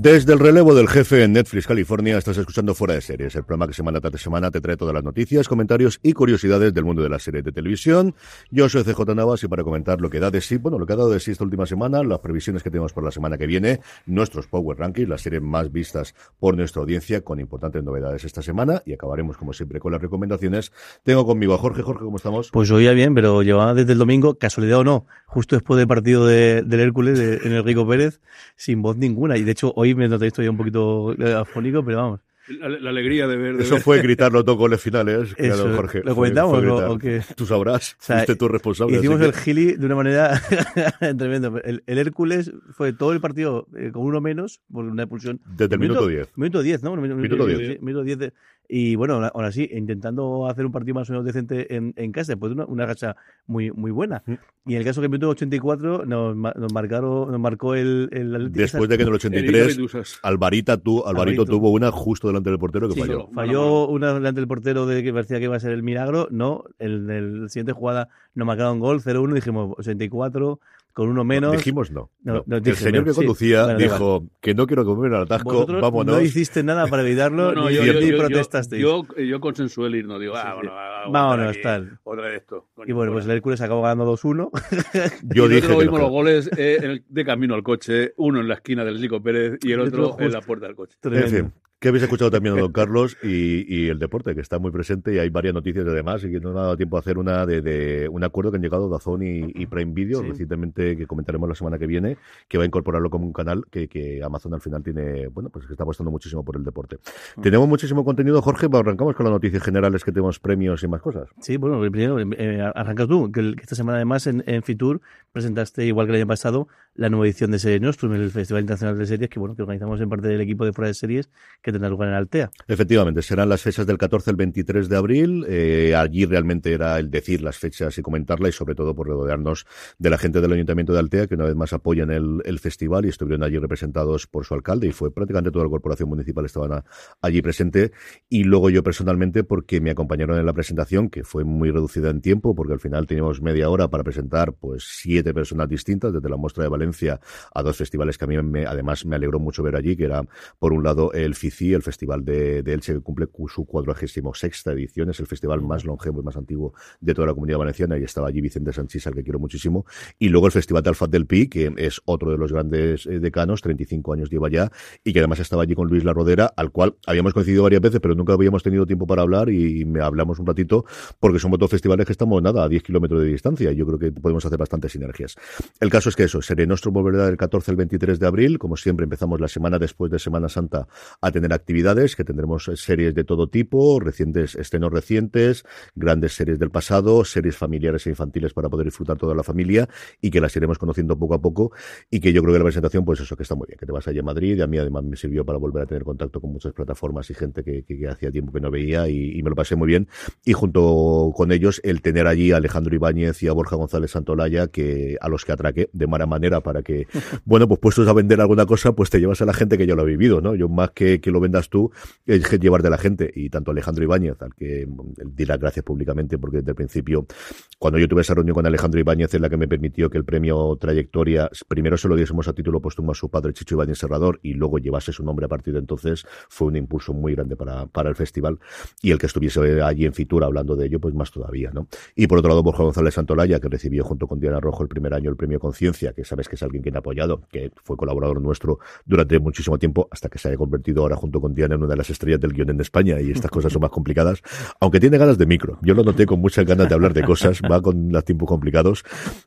Desde el relevo del jefe en Netflix California estás escuchando Fuera de Series, el programa que semana tras semana te trae todas las noticias, comentarios y curiosidades del mundo de las series de televisión. Yo soy CJ Navas y para comentar lo que da de sí, bueno, lo que ha dado de sí esta última semana, las previsiones que tenemos por la semana que viene, nuestros Power Rankings, las series más vistas por nuestra audiencia con importantes novedades esta semana y acabaremos como siempre con las recomendaciones. Tengo conmigo a Jorge. Jorge, ¿cómo estamos? Pues oía bien, pero llevaba desde el domingo, casualidad o no, justo después del partido de, del Hércules en Enrico Pérez, sin voz ninguna. Y de hecho hoy me noté esto ya un poquito eh, afónico, pero vamos. La, la alegría de ver. De Eso ver. fue gritarlo todo goles finales, claro, Eso, Jorge. ¿lo comentamos fue o- gritar. o qué? Tú sabrás, O sea, fuiste tú responsable. Hicimos el que- gili de una manera tremenda. El, el Hércules fue todo el partido eh, con uno menos por una expulsión. Desde el minuto 10. Minuto 10, ¿no? Minuto, Minuto 10. sí, Minuto 10 de- y bueno, ahora- sí, intentando hacer un partido más o menos decente en, en casa, después de una, una racha muy, muy buena. Mm. Y en el caso que en el minuto 84 nos, ma- nos, marcaron, nos marcó el, el Atlético. Después de que en el Erika 83 Vidusas. Alvarita tú, Alvarito Alvarito. tuvo una justo delante del portero que Sí, falló. Falló una delante del portero de que parecía que iba a ser el milagro. No, en el siguiente jugada nos marcaron gol 0-1, dijimos 84, con uno menos. Dijimos no. No, No. no, el señor que sí. conducía Bueno, da dijo que no quiero comer al atasco, Vosotros vámonos. no hiciste nada para evitarlo, No, no, ni, yo, ni yo, yo, yo, protestasteis. yo, yo consensué el irnos. Digo, ah, Sí, bueno, sí. Vámonos, aquí, tal. Otra de esto. coño, y bueno, pues el. Hércules acabó ganando 2-1. Yo y dije nosotros que vimos no. los goles eh, en el- de camino al coche, uno en la esquina del Rico Pérez y el otro en la puerta del coche. En Tremendo. fin, que habéis escuchado también a don Carlos y, y el deporte, que está muy presente y hay varias noticias además y que no me ha dado tiempo a hacer una de, de un acuerdo que han llegado Dazón y, y Prime Video Sí. recientemente que comentaremos la semana que viene, que va a incorporarlo como un canal que, que Amazon al final tiene, bueno, pues que está apostando muchísimo por el deporte. Mm. Tenemos muchísimo contenido, Jorge, pues arrancamos con las noticias generales que tenemos premios y más cosas. Sí, bueno, primero eh, arrancas tú, que, esta semana además en, en Fitur presentaste, igual que el año pasado, la nueva edición de Serie Nostrum, el Festival Internacional de Series, que bueno, que organizamos en parte del equipo de Fuera de Series, que tendrá lugar en Altea. Efectivamente, serán las fechas del 14 al 23 de abril. Eh, allí realmente era el decir las fechas y comentarla y sobre todo por rodearnos de la gente del Ayuntamiento de Altea que una vez más apoyan el, el festival y estuvieron allí representados por su alcalde y fue prácticamente toda la corporación municipal estaban a- allí presente y luego yo personalmente porque me acompañaron en la presentación que fue muy reducida en tiempo porque al final teníamos media hora para presentar pues siete personas distintas desde la muestra de Valencia a dos festivales que a mí me, además me alegró mucho ver allí que era por un lado el El Festival de, Elche que cumple cu- su cuadragésimo sexta edición, es el festival más longevo y más antiguo de toda la comunidad valenciana. Y estaba allí Vicente Sanchís, al que quiero muchísimo, y luego el Festival de Alfat del Pi, que es otro de los grandes eh, decanos, 35 años lleva ya, y que además estaba allí con Luis La Rodera, al cual habíamos coincidido varias veces, pero nunca habíamos tenido tiempo para hablar y me hablamos un ratito, porque somos dos festivales que estamos, nada, a 10 kilómetros de distancia, y yo creo que podemos hacer bastantes sinergias. El caso es que eso, Seré Nostro volverá del 14 al 23 de abril, como siempre empezamos la semana después de Semana Santa a tener tener actividades, que tendremos series de todo tipo, recientes, estrenos recientes, grandes series del pasado, series familiares e infantiles para poder disfrutar toda la familia y que las iremos conociendo poco a poco y que yo creo que la presentación, pues eso, que está muy bien, que te vas allá a Madrid y a mí además me sirvió para volver a tener contacto con muchas plataformas y gente que, que, hacía tiempo que no veía y, me lo pasé muy bien y junto con ellos el tener allí a Alejandro Ibáñez y a Borja González Santolaya que a los que atraqué de mala manera para que, bueno, pues puestos a vender alguna cosa, pues te llevas a la gente que ya lo ha vivido, ¿no? Yo más que que lo vendas tú, es llevar de la gente y tanto Alejandro Ibáñez, al que di las gracias públicamente porque desde el principio, cuando yo tuve esa reunión con Alejandro Ibáñez es la que me permitió que el premio Trayectoria primero se lo diésemos a título póstumo a su padre Chicho Ibáñez Serrador y luego llevase su nombre a partir de entonces fue un impulso muy grande para, para el festival y el que estuviese allí en Fitura hablando de ello, pues más todavía, ¿no? Y por otro lado, Borja González Santolaya, que recibió junto con Diana Rojo el primer año el premio Conciencia, que sabes que es alguien que ha apoyado, que fue colaborador nuestro durante muchísimo tiempo, hasta que se haya convertido ahora junto con Diana una de las estrellas del guion en España y estas cosas son más complicadas, aunque tiene ganas de micro. Yo lo noté con muchas ganas de hablar de cosas, va con los tiempos complicados,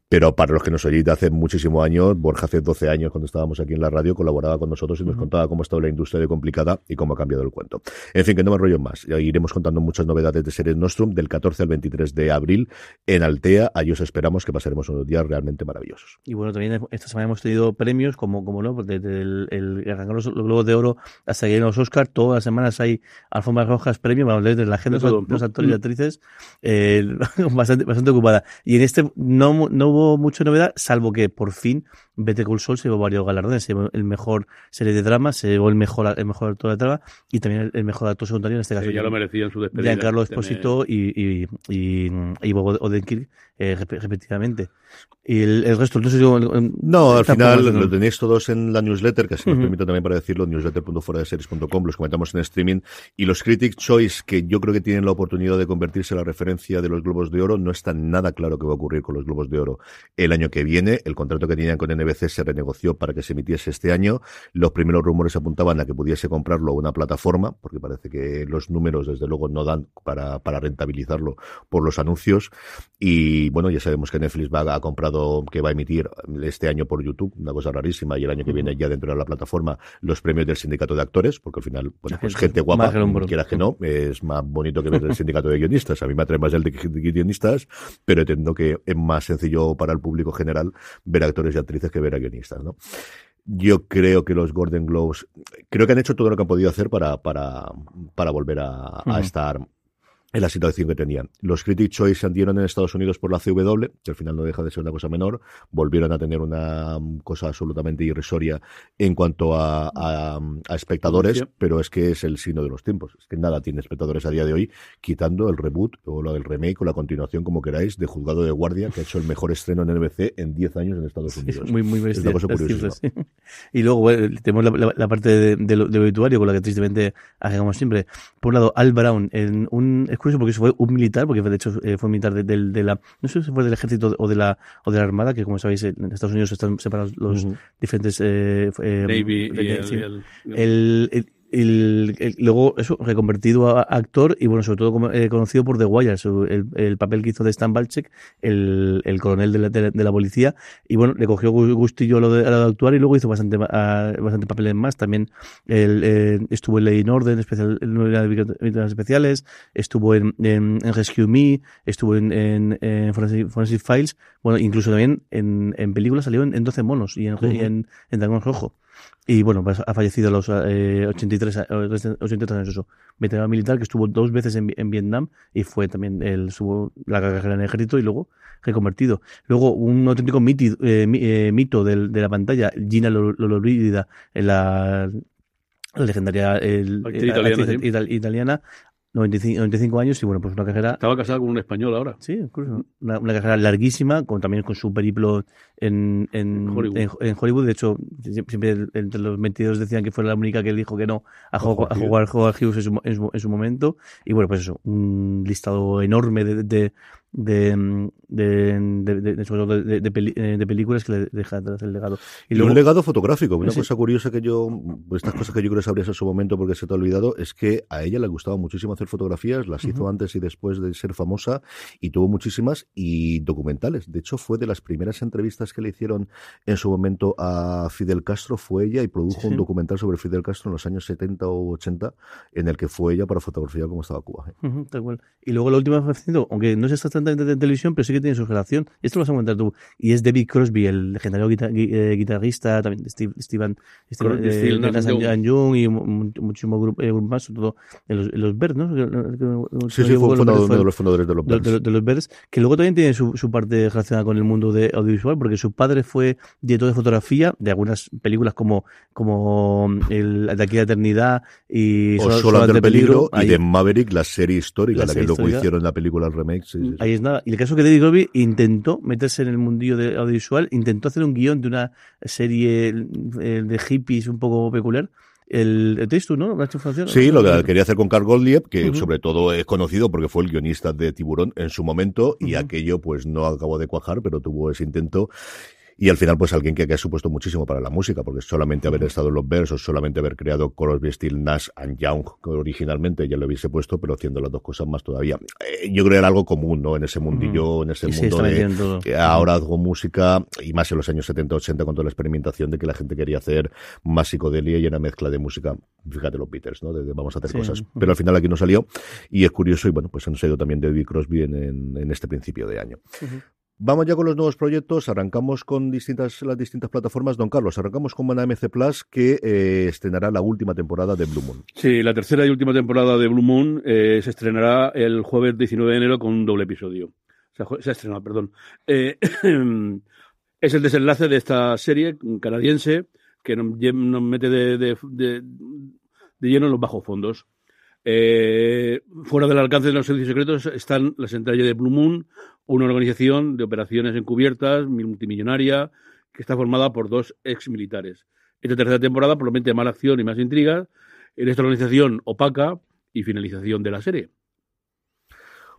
pero para los que nos oís de hace muchísimos años, Borja hace 12 años cuando estábamos aquí en la radio colaboraba con nosotros y nos contaba cómo estaba la industria de complicada y cómo ha cambiado el cuento. En fin, que no me rollo más. Iremos contando muchas novedades de Series Nostrum del 14 al 23 de abril en Altea. Allí os esperamos que pasaremos unos días realmente maravillosos. Y bueno, también esta semana hemos tenido premios, como, como no, desde el, el, los, Globos de Oro hasta que los Oscar, todas las semanas hay alfombras rojas premios, vamos, desde la agenda de los, actores y mm. actrices, eh, bastante, bastante ocupada. Y en este no, no hubo mucha novedad, salvo que por fin Vete Call Sol se llevó varios galardones, se llevó el mejor serie de drama, se llevó el mejor, el mejor actor de drama y también el, mejor actor secundario en este caso. ya lo merecían su despedida. Giancarlo Esposito y, y, y, y Bob Odenkirk eh, repetidamente. Y el, resto, no sé No, al final lo tenéis todos en la newsletter, que si me permito también para decirlo, newsletter.fueradeseries.com, los comentamos en streaming. Y los Critic Choice, que yo creo que tienen la oportunidad de convertirse en la referencia de los Globos de Oro, no está nada claro qué va a ocurrir con los Globos de Oro el año que viene. El contrato que tenían con NBC se renegoció para que se emitiese este año. Los primeros rumores apuntaban a que pudiese comprarlo una plataforma, porque parece que los números, desde luego, no dan para, para rentabilizarlo por los anuncios. Y bueno, ya sabemos que Netflix va, ha comprado, que va a emitir este año por YouTube, una cosa rarísima, y el año que viene ya dentro de la plataforma los premios del sindicato de actores, porque al final, bueno, pues gente guapa, quieras que no, es más bonito que ver el sindicato de guionistas. A mí me atrae más el de guionistas, pero entiendo que es más sencillo para el público general ver actores y actrices que ver a guionistas, ¿no? yo creo que los Golden Globes creo que han hecho todo lo que han podido hacer para para, para volver a, a estar en la situación que tenían. Los Critic Choice se dieron en Estados Unidos por la CW, que al final no deja de ser una cosa menor, volvieron a tener una cosa absolutamente irrisoria en cuanto a, a, espectadores, pero es que es el signo de los tiempos. Es que nada tiene espectadores a día de hoy, quitando el reboot o lo del remake o la continuación, como queráis, de Juzgado de Guardia, que ha hecho el mejor estreno en NBC en 10 años en Estados Unidos. muy, muy es una cosa Y luego tenemos la, parte de, de, lo, obituario, con la que tristemente hagamos siempre. Por un lado, Al Brown, en un curioso porque fue un militar, porque de hecho eh, fue militar de, de, la, no sé si fue del ejército o de la, o de la armada, que como sabéis en Estados Unidos están separados los diferentes, eh, eh, Navy y el el, luego eso, reconvertido a, actor y bueno, sobre todo eh, conocido por The Wire, el, el, papel que hizo de Stan Balchek, el, el coronel de la, de, la, policía, y bueno, le cogió gustillo a lo de, a lo de actuar y luego hizo bastante, bastante papeles más. También el, eh, estuvo en Ley in Orden, especial, en especiales, estuvo en, en, Rescue Me, estuvo en, en, Forensic, Files, bueno, incluso también en, en películas salió en, 12 monos y en, y en, en Dragón Rojo. Y bueno, pues ha fallecido a los eh, 83, 83 años, eso. Veterano militar que estuvo dos veces en, en Vietnam y fue también el, subo la carrera en el ejército y luego reconvertido. Luego, un auténtico mito, eh, eh, mito del, de la pantalla, Gina Lollobrigida, la, la legendaria el, italiana, italiana, 95, 95, años y bueno, pues una carrera... Estaba casada con un español ahora. Sí, incluso. Una, una carrera larguísima, con, también con su periplo en, en, Hollywood. En, Hollywood. De hecho, siempre entre los 22 decían que fue la única que dijo que no a, jugar, a jugar Hughes en su, en, su, en su, momento. Y bueno, pues eso, un listado enorme de, de, de, de, de, de, de, de películas que le deja atrás el legado. Y, luego, un legado fotográfico. Una cosa curiosa que yo, estas cosas que yo creo que sabrías en su momento porque se te ha olvidado, es que a ella le gustaba muchísimo hacer fotografías, las hizo antes y después de ser famosa y tuvo muchísimas y documentales. De hecho, fue de las primeras entrevistas que le hicieron en su momento a Fidel Castro fue ella y produjo un documental sobre Fidel Castro en los años 70 o 80 en el que fue ella para fotografiar cómo estaba Cuba. ¿eh? tal cual. Y luego la última aunque no es exactamente de televisión, pero sí que tiene su relación. Esto lo vas a comentar tú. Y es David Crosby, el legendario eh, guitarrista, también Steve, Steven, Steven eh, Young y muchísimo grupo, grupo más, sobre todo en los, en los Birds, ¿no? Sí, sí, fue, uno de los fundadores de los Birds. De, de, los Birds, que luego también tiene su, su parte relacionada con el mundo de audiovisual, porque su padre fue director de fotografía de algunas películas como, como el De aquí a la eternidad y o Solo, ante el peligro, y de Maverick, la serie histórica, la, que luego hicieron la película el remake. Ahí es nada. Y el caso que David Intentó meterse en el mundillo de audiovisual, intentó hacer un guion de una serie eh, de hippies un poco peculiar. El, texto, ¿no? Sí, lo que quería hacer con Carl Gottlieb, que sobre todo es conocido porque fue el guionista de Tiburón en su momento, y aquello pues no acabó de cuajar, pero tuvo ese intento. Y al final, pues alguien que, ha supuesto muchísimo para la música, porque solamente haber estado en los versos, solamente haber creado Crosby, Steel, Nash and Young, que originalmente ya lo hubiese puesto, pero haciendo las dos cosas más todavía. Eh, yo creo que era algo común, ¿no? En ese mundillo, en ese mundo de que ahora hago música, y más en los años 70, 80, con toda la experimentación de que la gente quería hacer más psicodelia y una mezcla de música. Fíjate los Beatles, ¿no? De, vamos a hacer cosas. Pero al final aquí no salió, y es curioso, y bueno, pues han salido también David Crosby en, en, este principio de año. Vamos ya con los nuevos proyectos. Arrancamos con distintas, las distintas plataformas. Don Carlos, arrancamos con Mana MC Plus, que eh, estrenará la última temporada de Blue Moon. Sí, la tercera y última temporada de Blue Moon eh, se estrenará el jueves 19 de enero con un doble episodio. Se ha, estrenado, perdón. Eh, es el desenlace de esta serie canadiense que nos, mete de, de lleno en los bajos fondos. Eh, fuera del alcance de los servicios secretos están las entrañas de Blue Moon, una organización de operaciones encubiertas multimillonaria que está formada por dos ex militares. Esta tercera temporada promete más acción y más intriga en esta organización opaca y finalización de la serie.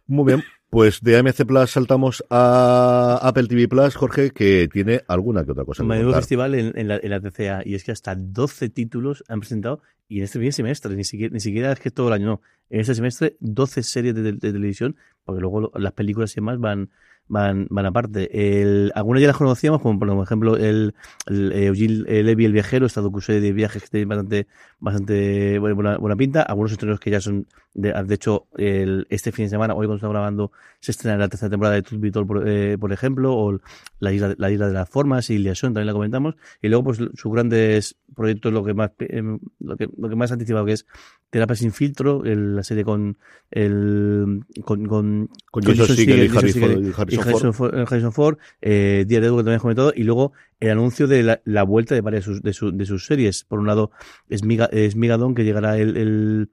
Muy bien. Pues de AMC Plus saltamos a Apple TV Plus, Jorge, que tiene alguna que otra cosa. Mayor festival en, la, en, la, TCA y es que hasta 12 títulos han presentado y en este primer semestre, ni siquiera, ni siquiera es que todo el año, no. En este semestre 12 series de, de, de televisión, porque luego las películas y demás van, van, van aparte. El, algunas ya las conocíamos, como por ejemplo el, el eh, Eugene Levy, el viajero, esta docu de viajes que tiene bastante, bastante buena, buena pinta. Algunos estrenos que ya son, de, de hecho, el, este fin de semana, hoy cuando estamos grabando, se estrena la tercera temporada de Tooth por, eh, por ejemplo, o la isla, la isla de las formas y Liaison, también la comentamos. Y luego, pues, sus grandes proyectos, lo que más, eh, lo que, lo que más anticipado que es Terapia sin filtro, el, la serie con el con con, con, con Jason Segel y, Harrison, Harrison Ford, Harrison Ford eh, Día de Edu, que también hemos comentado, y luego el anuncio de la, la vuelta de varias de sus, de, su, de sus series. Por un lado, es, Miga, es Migadon, que llegará el, el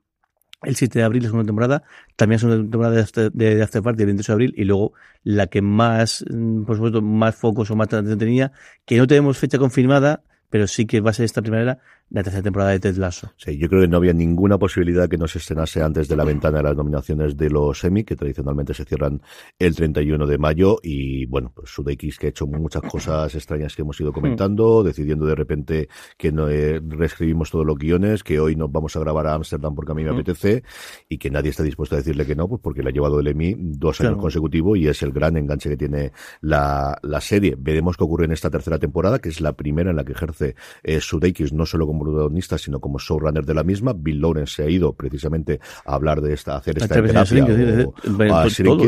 el 7 de abril es una temporada, también es una temporada de After, de, after Party el 28 de abril y luego la que más, mm, por supuesto, más focos o más tenía, que no tenemos fecha confirmada, pero sí que va a ser esta primera la tercera temporada de Ted Lasso. Sí, yo creo que no había ninguna posibilidad que no se estrenase antes de la ventana de las nominaciones de los Emmy, que tradicionalmente se cierran el 31 de mayo. Y bueno, pues Sudeikis que ha hecho muchas cosas extrañas que hemos ido comentando, decidiendo de repente que no eh, reescribimos todos los guiones, que hoy nos vamos a grabar a Ámsterdam porque a mí me apetece, y que nadie está dispuesto a decirle que no, pues porque le ha llevado el Emmy dos años consecutivos y es el gran enganche que tiene la, la serie. Veremos qué ocurre en esta tercera temporada, que es la primera en la que ejerce eh, Sudeikis, no solo como como protagonista, sino como showrunner de la misma. Bill Lawrence se ha ido precisamente a hablar de esta, hacer esta terapia.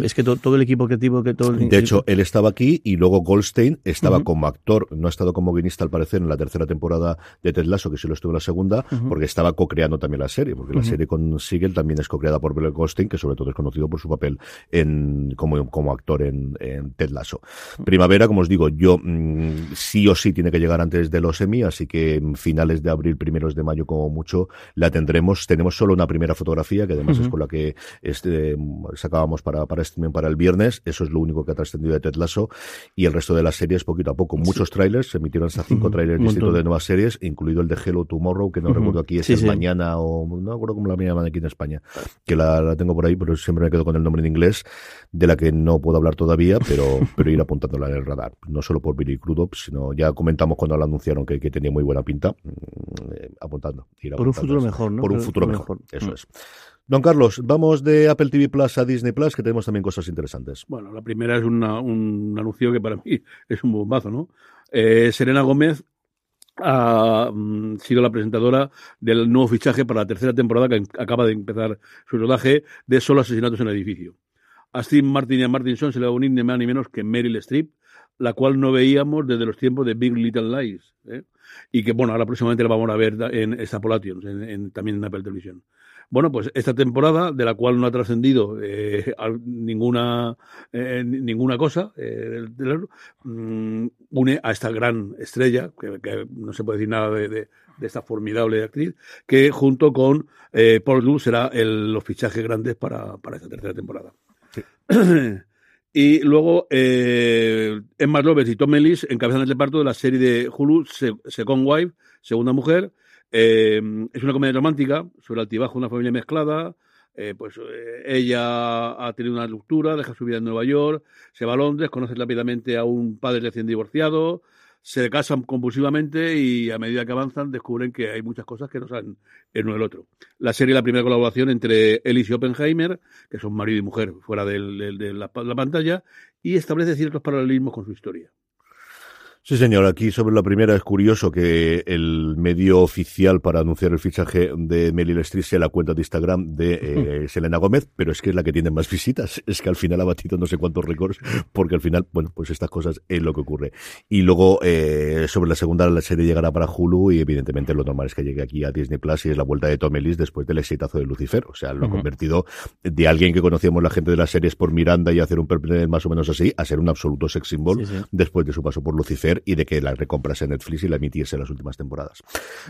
es que todo, el equipo creativo que todo De hecho, él estaba aquí y luego Goldstein estaba como actor, no ha estado como guionista al parecer en la tercera temporada de Ted Lasso, que sí lo estuvo en la segunda, porque estaba co-creando también la serie, porque la serie con Siegel también es co-creada por Bill Goldstein, que sobre todo es conocido por su papel en como, como actor en, en Ted Lasso. Primavera, como os digo, yo mm, sí o sí tiene que llegar antes de los Emmy, así que en finales de abril abril, primeros de mayo como mucho, la tendremos. Tenemos solo una primera fotografía, que además es con la que este, sacábamos para, para streaming para el viernes. Eso es lo único que ha trascendido de Ted Lasso. Y el resto de las series, poquito a poco. Muchos trailers, se emitieron hasta cinco trailers distintos de nuevas series, incluido el de Hello Tomorrow, que no recuerdo aquí, es es mañana o no recuerdo cómo la llaman aquí en España, que la, la, tengo por ahí, pero siempre me quedo con el nombre en inglés, de la que no puedo hablar todavía, pero, pero ir apuntándola en el radar. No solo por Billy Crudup, sino ya comentamos cuando la anunciaron que, que tenía muy buena pinta. Eh, apuntando. por un futuro mejor, ¿no? Por un futuro mejor. Eso mm. es. Don Carlos, vamos de Apple TV Plus a Disney Plus, que tenemos también cosas interesantes. Bueno, la primera es una, un anuncio que para mí es un bombazo, ¿no? Eh, Serena Gómez ha mm, sido la presentadora del nuevo fichaje para la tercera temporada que acaba de empezar su rodaje de Solo Asesinatos en el Edificio. A Steve Martin y a Martinson se le va a unir ni más ni menos que Meryl Streep, la cual no veíamos desde los tiempos de Big Little Lies. ¿eh? Y que, bueno, ahora próximamente la vamos a ver en Extrapolations, en, en, también en Apple Televisión. Bueno, pues esta temporada, de la cual no ha trascendido eh, ninguna, eh, ninguna cosa, eh, mm, une a esta gran estrella, que, no se puede decir nada de, de, esta formidable actriz, que junto con Paul Rudd será el, los fichajes grandes para, para esta tercera temporada. Sí. Y luego eh, Emma Roberts y Tom Ellis encabezan el reparto de la serie de Hulu Second Wife, Segunda Mujer, eh, es una comedia romántica sobre el altibajo de una familia mezclada. Eh, pues eh, ella ha tenido una ruptura, deja su vida en Nueva York, se va a Londres, conoce rápidamente a un padre recién divorciado, se casan compulsivamente y a medida que avanzan descubren que hay muchas cosas que no saben el uno del otro. La serie la primera colaboración entre Ellis y Oppenheimer, que son marido y mujer fuera de la pantalla, y establece ciertos paralelismos con su historia. Sí, señor. Aquí sobre la primera es curioso que el medio oficial para anunciar el fichaje de Meryl Streep sea la cuenta de Instagram de eh, Selena Gómez, pero es que es la que tiene más visitas. Es que al final ha batido no sé cuántos récords, porque al final, bueno, pues estas cosas es lo que ocurre. Y luego, eh, sobre la segunda, la serie llegará para Hulu y evidentemente lo normal es que llegue aquí a Disney Plus y es la vuelta de Tom Ellis después del exitazo de Lucifer. O sea, lo ha uh -huh. convertido de alguien que conocíamos la gente de las series por Miranda y hacer un papel más o menos así, a ser un absoluto sex symbol sí, sí. después de su paso por Lucifer y de que la recomprase Netflix y la emitiese las últimas temporadas.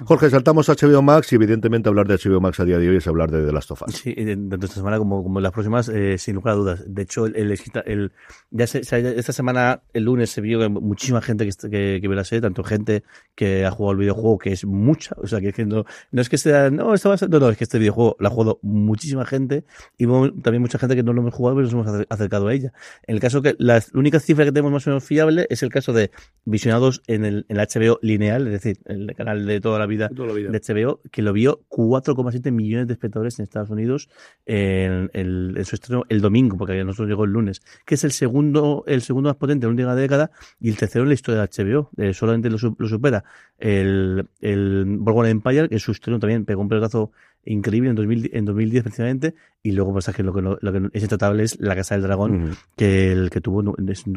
Jorge, saltamos a HBO Max y evidentemente hablar de HBO Max a día de hoy es hablar de The Last of Us. Sí, tanto esta semana como, como las próximas, eh, sin lugar a dudas. De hecho, el, el, el ya se, esta semana, el lunes, se vio muchísima gente que, que, que ve la serie, tanto gente que ha jugado el videojuego, que es mucha, o sea, que, que no, es que sea, no, esto va a ser, no, no, es que este videojuego lo ha jugado muchísima gente y también mucha gente que no lo hemos jugado, pero nos hemos acercado a ella. En el caso que la única cifra que tenemos más o menos fiable es el caso de visionados en el, en el HBO lineal, es decir, el canal de toda la vida, toda la vida. de HBO, que lo vio 4,7 millones de espectadores en Estados Unidos en, en, en, su estreno el domingo, porque a nosotros llegó el lunes, que es el segundo, el segundo más potente en la última década y el tercero en la historia de HBO. Eh, solamente lo, lo, supera el, el Borgon Empire, que su estreno también pegó un pelotazo increíble en, 2000, en 2010 precisamente. Y luego pasa que lo que, lo, lo que es intratable es La Casa del Dragón uh -huh. que el que tuvo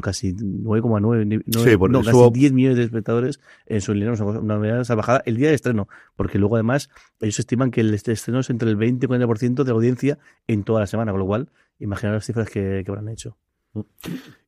casi 9,9 sí, no, casi subo... 10 millones de espectadores en su línea una manera salvajada el día de estreno. Porque luego además ellos estiman que el estreno es entre el 20 y 40% de audiencia en toda la semana con lo cual imaginar las cifras que, que habrán hecho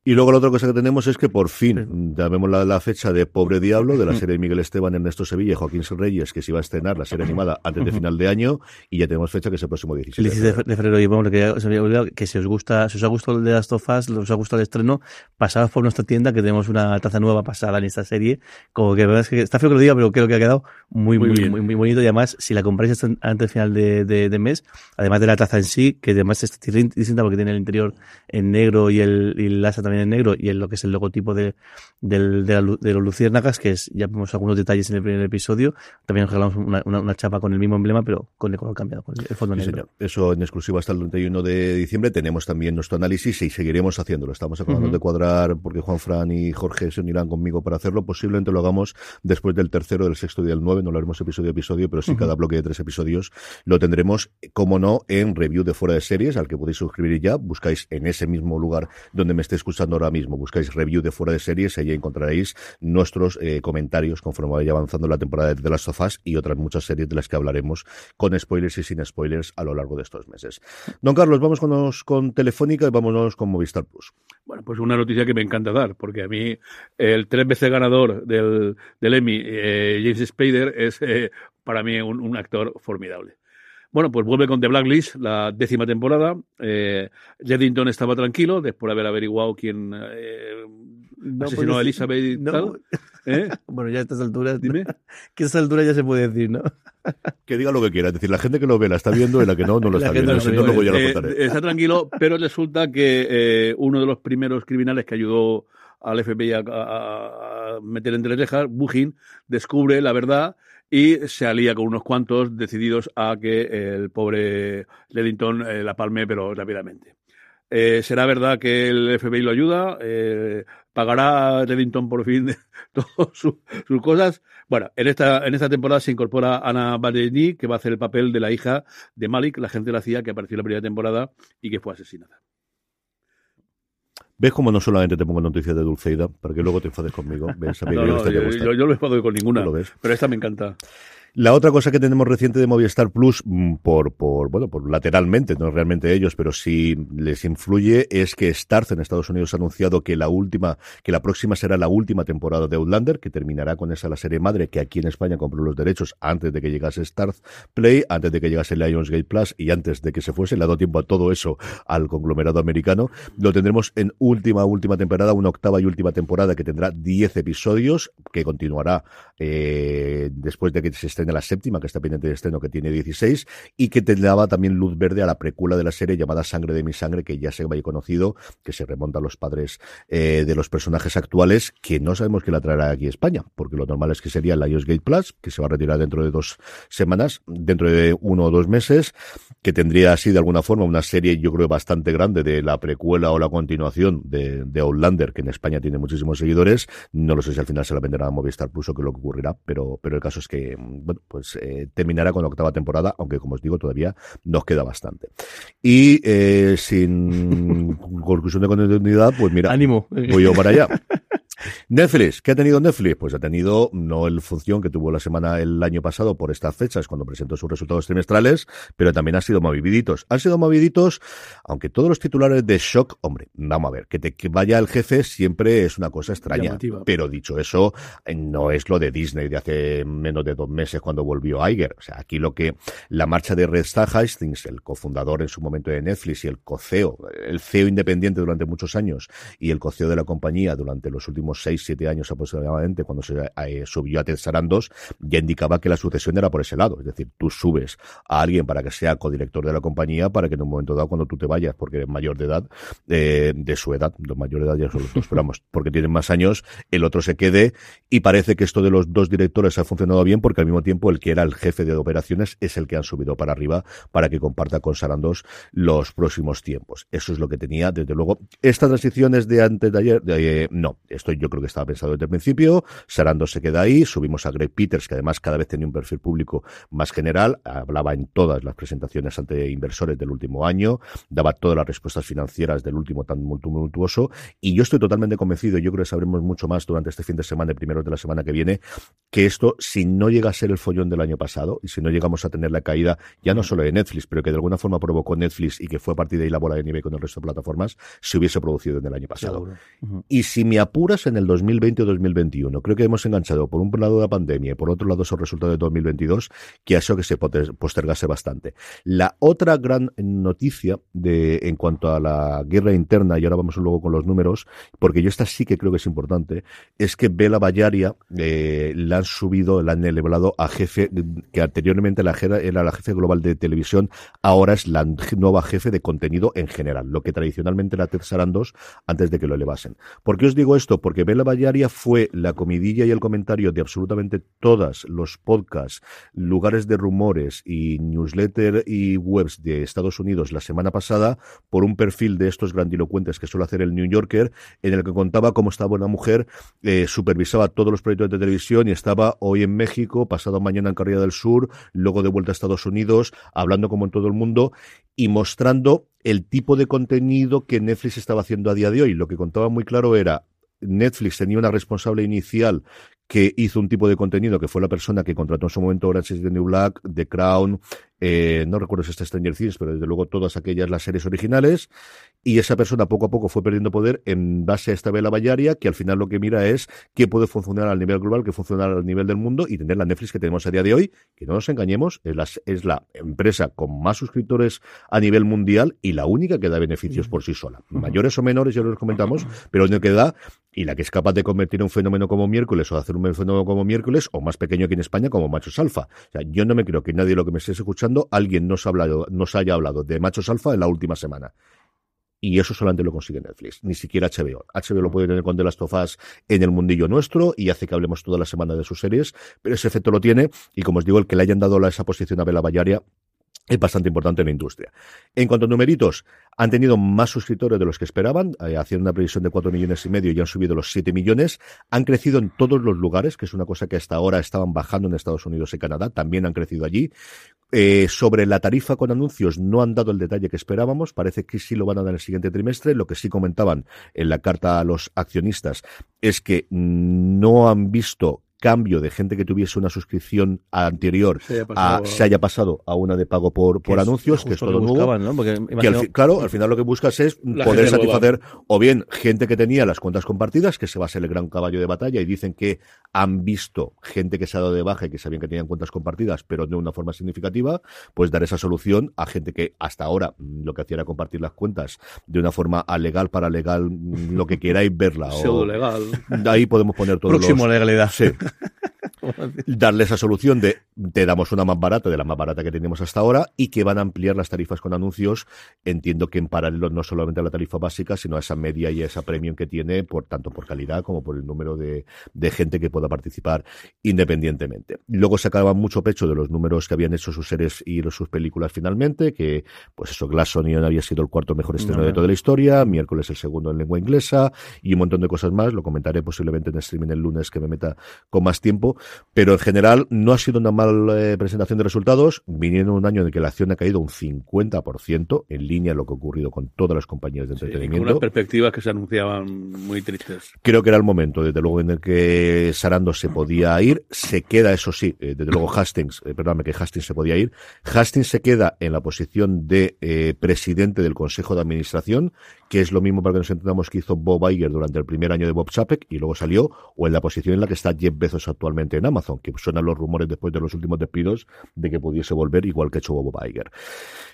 y luego la otra cosa que tenemos es que por fin, ya vemos la, la, fecha de Pobre Diablo, de la serie de Miguel Esteban, Ernesto Sevilla y Joaquín Reyes, que se iba a estrenar la serie animada antes de final de año, y ya tenemos fecha que es el próximo 17 el 17 de febrero. Y bueno, que se había olvidado que si os gusta, si os ha gustado el de Last of Us, os ha gustado el estreno, pasad por nuestra tienda, que tenemos una taza nueva pasada en esta serie. Como que verdad es que está feo que lo diga, pero creo que ha quedado muy, muy, muy, muy, muy bonito. Y además, si la compráis antes del final de, de, de, mes, además de la taza en sí, que además es distinta porque tiene el interior en negro y el, y el asa también en negro, y en lo que es el logotipo de, de, de, la, de los luciérnagas, que es, ya vemos algunos detalles en el primer episodio. También nos regalamos una, una, una, chapa con el mismo emblema, pero con el color cambiado, con el fondo sí, negro. Señor. Eso en exclusiva hasta el 31 de diciembre. Tenemos también nuestro análisis y seguiremos haciéndolo. Estamos acabando uh -huh. de cuadrar porque Juan Fran y Jorge se unirán conmigo para hacerlo. Posiblemente lo hagamos después del tercero, del sexto y del nueve. No lo haremos episodio a episodio, pero sí uh -huh. cada bloque de tres episodios lo tendremos, como no, en review de fuera de series, al que podéis suscribir ya. Buscáis en ese mismo lugar donde me esté escuchando ahora mismo. Buscáis review de fuera de series, ahí encontraréis nuestros eh, comentarios conforme vaya avanzando la temporada de The Last of Us y otras muchas series de las que hablaremos con spoilers y sin spoilers a lo largo de estos meses. Don Carlos, vamos con, con Telefónica y vámonos con Movistar Plus. Bueno, pues una noticia que me encanta dar, porque a mí el tres veces ganador del, Emmy, eh, James Spader, es eh, para mí un actor formidable. Bueno, pues vuelve con The Blacklist, la décima temporada. Eh, Jeddington estaba tranquilo después de haber averiguado quién eh, no, asesinó a Elizabeth y no. tal. ¿Eh? Bueno, ya a estas alturas, dime. Que a estas alturas ya se puede decir, ¿no? que diga lo que quiera. Es decir, la gente que lo ve la está viendo y la que no, no lo está viendo. No, no, luego ya lo eh, contaré. está tranquilo, pero resulta que eh, uno de los primeros criminales que ayudó al FBI a, a, a meter entre rejas, Bugin, descubre la verdad y se alía con unos cuantos decididos a que el pobre Ledington eh, la palme, pero rápidamente. Eh, ¿Será verdad que el FBI lo ayuda? Eh, ¿Pagará Reddington por fin todas sus, cosas? Bueno, en esta, en esta temporada se incorpora Ana Badeni, que va a hacer el papel de la hija de Malik, la gente de la CIA que apareció en la primera temporada y que fue asesinada. ¿Ves cómo no solamente te pongo noticias de Dulceida? Para que luego te enfades conmigo. ¿Ves? no, no, yo, yo, yo, no me enfado con ninguna. Pero esta me encanta. La otra cosa que tenemos reciente de Movistar Plus, mm, por, por, bueno, por lateralmente, no realmente ellos, pero sí les influye, es que Starz en Estados Unidos ha anunciado que la última, que la próxima será la última temporada de Outlander, que terminará con esa la serie madre que aquí en España compró los derechos antes de que llegase Starz Play, antes de que llegase Lionsgate Plus y antes de que se fuese. Le ha dado tiempo a todo eso al conglomerado americano. Lo tendremos en última, última temporada, una octava y última temporada que tendrá 10 episodios, que continuará eh, después de que se estén de la séptima, que está pendiente de estreno, que tiene 16, y que te daba también luz verde a la precuela de la serie llamada Sangre de mi sangre, que ya se había conocido, que se remonta a los padres eh, de los personajes actuales, que no sabemos quién la traerá aquí a España, porque lo normal es que sería la Gate Plus, que se va a retirar dentro de dos semanas, dentro de uno o dos meses, que tendría así de alguna forma una serie, yo creo, bastante grande de la precuela o la continuación de, de Outlander, que en España tiene muchísimos seguidores. No lo sé si al final se la venderá a Movistar Plus o qué es lo que ocurrirá, pero, pero el caso es que, bueno, pues eh, terminará con la octava temporada, aunque como os digo, todavía nos queda bastante. Y eh, sin conclusión de continuidad, pues mira, ánimo, voy yo para allá. Netflix, ¿qué ha tenido Netflix? Pues ha tenido no el función que tuvo la semana el año pasado por estas fechas cuando presentó sus resultados trimestrales, pero también ha sido moviditos. Han sido moviditos, aunque todos los titulares de shock, hombre, vamos a ver, que te vaya el jefe siempre es una cosa extraña. Pero dicho eso, no es lo de Disney de hace menos de dos meses cuando volvió Iger. O sea, aquí lo que la marcha de Red Hastings, el cofundador en su momento de Netflix y el coceo, el CEO independiente durante muchos años y el coceo de la compañía durante los últimos seis, siete años aproximadamente, cuando se eh, subió a Ted Sarandos, ya indicaba que la sucesión era por ese lado. Es decir, tú subes a alguien para que sea codirector de la compañía, para que en un momento dado, cuando tú te vayas, porque eres mayor de edad, eh, de su edad, de mayor de edad ya son los dos, pero vamos, porque tienen más años, el otro se quede, y parece que esto de los dos directores ha funcionado bien, porque al mismo tiempo el que era el jefe de operaciones es el que han subido para arriba para que comparta con Sarandos los próximos tiempos. Eso es lo que tenía, desde luego. Esta transición es de antes de ayer, eh, no, estoy yo creo que estaba pensado desde el principio. Sarando se queda ahí. Subimos a Greg Peters, que además cada vez tenía un perfil público más general. Hablaba en todas las presentaciones ante inversores del último año. Daba todas las respuestas financieras del último tan tumultuoso. Y yo estoy totalmente convencido, yo creo que sabremos mucho más durante este fin de semana y primeros de la semana que viene, que esto, si no llega a ser el follón del año pasado y si no llegamos a tener la caída ya no solo de Netflix, pero que de alguna forma provocó Netflix y que fue a partir de ahí la bola de nieve con el resto de plataformas, se hubiese producido en el año pasado. Y si me apuras en el 2020 o 2021. Creo que hemos enganchado por un lado la pandemia y por otro lado esos resultados de 2022 que ha hecho que se postergase bastante. La otra gran noticia de en cuanto a la guerra interna, y ahora vamos luego con los números, porque yo esta sí que creo que es importante, es que Bela Bayaria eh, la han subido, la han elevado a jefe, que anteriormente era la jefe global de televisión, ahora es la nueva jefe de contenido en general, lo que tradicionalmente era Ted Sarandos antes de que lo elevasen. ¿Por qué os digo esto? Porque Bela Bayaria fue la comidilla y el comentario de absolutamente todos los podcasts, lugares de rumores y newsletter y webs de Estados Unidos la semana pasada por un perfil de estos grandilocuentes que suele hacer el New Yorker, en el que contaba cómo estaba una mujer, eh, supervisaba todos los proyectos de televisión y estaba hoy en México, pasado mañana en Carrera del Sur, luego de vuelta a Estados Unidos, hablando como en todo el mundo y mostrando el tipo de contenido que Netflix estaba haciendo a día de hoy. Lo que contaba muy claro era Netflix tenía una responsable inicial que hizo un tipo de contenido que fue la persona que contrató en su momento Orange is the New Black, The Crown, eh, no recuerdo si está Stranger Things, pero desde luego todas aquellas las series originales, y esa persona poco a poco fue perdiendo poder en base a esta vela bayaria, que al final lo que mira es qué puede funcionar al nivel global, qué funcionar al nivel del mundo, y tener la Netflix que tenemos a día de hoy, que no nos engañemos, es la, es la empresa con más suscriptores a nivel mundial y la única que da beneficios por sí sola. Mayores o menores, ya los comentamos, pero la que da y la que es capaz de convertir un fenómeno como miércoles o hacer un fenómeno como miércoles o más pequeño aquí en España como machos alfa. O sea, yo no me creo que nadie lo que me estés escuchando alguien nos, ha hablado, nos haya hablado de machos alfa en la última semana. Y eso solamente lo consigue Netflix, ni siquiera HBO. HBO lo puede tener con The Last of Us en el mundillo nuestro y hace que hablemos toda la semana de sus series, pero ese efecto lo tiene y como os digo, el que le hayan dado esa posición a Bela Bayaria es bastante importante en la industria. En cuanto a numeritos, han tenido más suscriptores de los que esperaban, eh, haciendo una previsión de 4 millones y medio y han subido los 7 millones. Han crecido en todos los lugares, que es una cosa que hasta ahora estaban bajando en Estados Unidos y Canadá, también han crecido allí. Eh, sobre la tarifa con anuncios no han dado el detalle que esperábamos, parece que sí lo van a dar en el siguiente trimestre. Lo que sí comentaban en la carta a los accionistas es que no han visto cambio de gente que tuviese una suscripción anterior Se haya a, pasado- se haya pasado a una de pago por, por anuncios, que es todo lo nuevo. buscaban, ¿no? Porque Que al claro, al final lo que buscas es poder nueva. satisfacer o bien gente que tenía las cuentas compartidas, que se va a ser el gran caballo de batalla, y dicen que han visto gente que se ha dado de baja y que sabían que tenían cuentas compartidas, pero no de una forma significativa, pues dar esa solución a gente que hasta ahora mm, lo que hacía era compartir las cuentas de una forma alegal, para legal, mm, lo que queráis verla. o- Pseudo legal. Ahí podemos poner todos Próximo los... legalidad. Sí. darle esa solución de te damos una más barata de la más barata que tenemos hasta ahora y que van a ampliar las tarifas con anuncios. Entiendo que en paralelo no solamente a la tarifa básica, sino a esa media y a esa premium que tiene, por tanto por calidad como por el número de, de gente que pueda participar independientemente. Luego sacaban mucho pecho de los números que habían hecho sus series y sus películas finalmente, que pues eso, Glass Onion había sido el cuarto mejor estreno No, de toda la historia, miércoles el segundo en lengua inglesa y un montón de cosas más. Lo comentaré posiblemente en streaming el lunes que me meta con más tiempo. Pero en general no ha sido una mala eh, presentación de resultados, viniendo un año en el que la acción ha caído un 50%, en línea lo que ha ocurrido con todas las compañías de Sí, con entretenimiento. unas perspectivas que se anunciaban muy tristes. Creo que era el momento, desde luego, en el que Se podía ir. Se queda, eso sí, eh, desde luego Hastings, eh, perdóname, que Hastings se podía ir. Hastings se queda en la posición de eh, presidente del Consejo de Administración, que es lo mismo para que nos entendamos que hizo Bob Iger durante el primer año de Bob Chapek y luego salió, o en la posición en la que está Jeff Bezos actualmente en Amazon, que suenan los rumores después de los últimos despidos de que pudiese volver igual que ha hecho Bob Iger.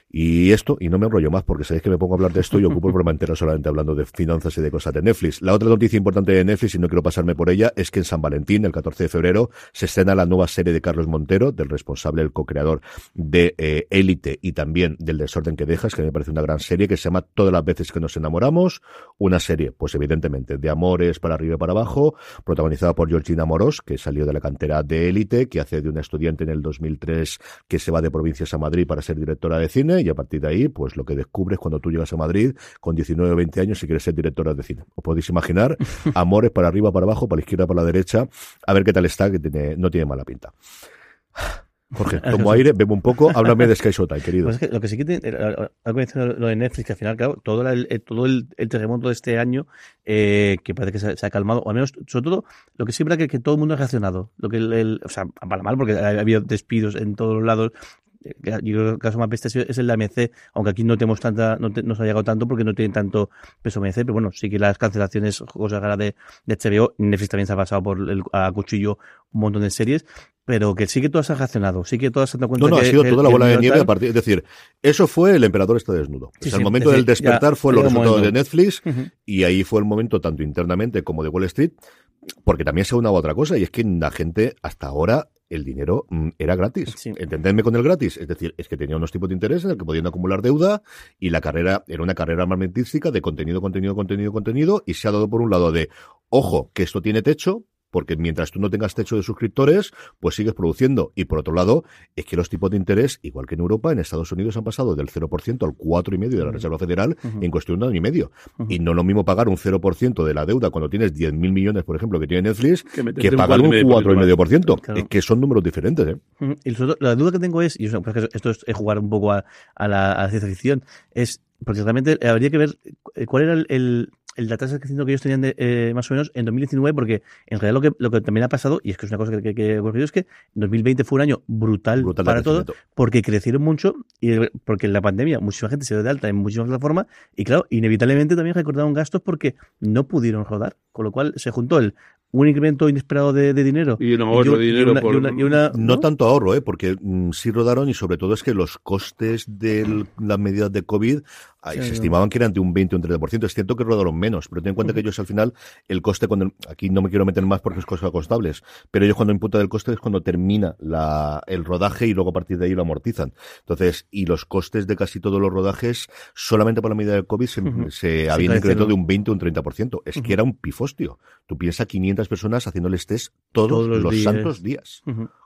Y esto, y no me enrollo más porque sabéis que me pongo a hablar de esto y ocupo el programa entero solamente hablando de finanzas y de cosas de Netflix. La otra noticia importante de Netflix, y no quiero pasarme por ella, es que en San Valentín, el 14 de febrero, se estrena la nueva serie de Carlos Montero, del responsable, el co-creador de eh, Élite y también del Desorden que dejas, que me parece una gran serie, que se llama Todas las veces que nos enamoramos. Una serie, pues evidentemente, de amores para arriba y para abajo, protagonizada por Georgina Moros, que salió de la cantera de Élite, que hace de una estudiante en el 2003 que se va de provincias a Madrid para ser directora de cine y a partir de ahí, pues lo que descubres cuando tú llegas a Madrid con 19 o 20 años y quieres ser directora de cine. Os podéis imaginar, amores para arriba, para abajo, para la izquierda, para la derecha, a ver qué tal está, que tiene, no tiene mala pinta. Jorge, tomo aire, bebo un poco, háblame de Sky Showtime, querido. Pues es que lo que sí que tiene, eh, lo de Netflix, que al final, claro, todo el, todo el, el terremoto de este año, eh, que parece que se, se ha calmado, o al menos, sobre todo, lo que siempre que, que todo el mundo ha reaccionado. Lo que el, el- o sea, para mal, porque ha habido despidos en todos los lados. Yo creo que el caso más bestia ha sido- es el de AMC, aunque aquí no tenemos tanta, no te- nos ha llegado tanto porque no tiene tanto peso AMC, pero bueno, sí que las cancelaciones, cosas raras de, de HBO, Netflix también se ha pasado por el, a cuchillo un montón de series, pero que sí que todas han reaccionado, sí que todas se han dado cuenta No, no, ha que- sido que- toda la bola de nieve a partir, es decir, eso fue el emperador está desnudo. Sí, o sea, sí, el momento del ya despertar fue los resultados de. Netflix y ahí fue el momento tanto internamente como de Wall Street, porque también se unaba otra cosa y es que la gente hasta ahora el dinero mm, era gratis. Sí. Entendedme con el gratis, es decir, es que tenía unos tipos de interés en el que podían acumular deuda y la carrera era una carrera armamentística de contenido, contenido, contenido, contenido y se ha dado por un lado de, ojo, que esto tiene techo, porque mientras tú no tengas techo de suscriptores, pues sigues produciendo. Y por otro lado, es que los tipos de interés, igual que en Europa, en Estados Unidos han pasado del 0% al 4,5% de la Reserva Federal en cuestión de un año y medio. Y no lo mismo pagar un 0% de la deuda cuando tienes 10.000 millones, por ejemplo, que tiene Netflix, Que pagar un 4,5%. 4,5%. Claro. Es que son números diferentes, ¿eh? Y sobre todo, la duda que tengo es, y pues esto es jugar un poco a, a la, a la ciencia ficción, es, porque realmente habría que ver eh, cuál era el, el, el la tasa de crecimiento que ellos tenían de, eh, más o menos en 2019, porque en realidad lo que, lo que también ha pasado, y es que es una cosa que, que, que ha ocurrido, es que 2020 fue un año brutal, para todo, crecimiento. porque crecieron mucho, y porque en la pandemia muchísima gente se dio de alta en muchísimas plataformas, y claro, inevitablemente también recordaron gastos porque no pudieron rodar, con lo cual se juntó el un incremento inesperado de, de dinero. Y un ahorro de dinero una, por- y una- y una- No tanto ahorro, ¿eh? porque mm, sí rodaron y sobre todo es que los costes de las medidas de COVID ahí Sí, se no. estimaban que eran de un 20 o un 30%. Es cierto que rodaron menos, pero ten en cuenta que ellos al final, el coste, cuando aquí no me quiero meter más porque es cosas contables, pero ellos cuando imputan el coste es cuando termina la, el rodaje y luego a partir de ahí lo amortizan. Entonces, y los costes de casi todos los rodajes, solamente por la medida del COVID, se, Sí, habían incrementado de un 20 o un 30%. Es que era un pifostio. Tú piensas 500 personas haciénles test todos, Todos los los, días. santos días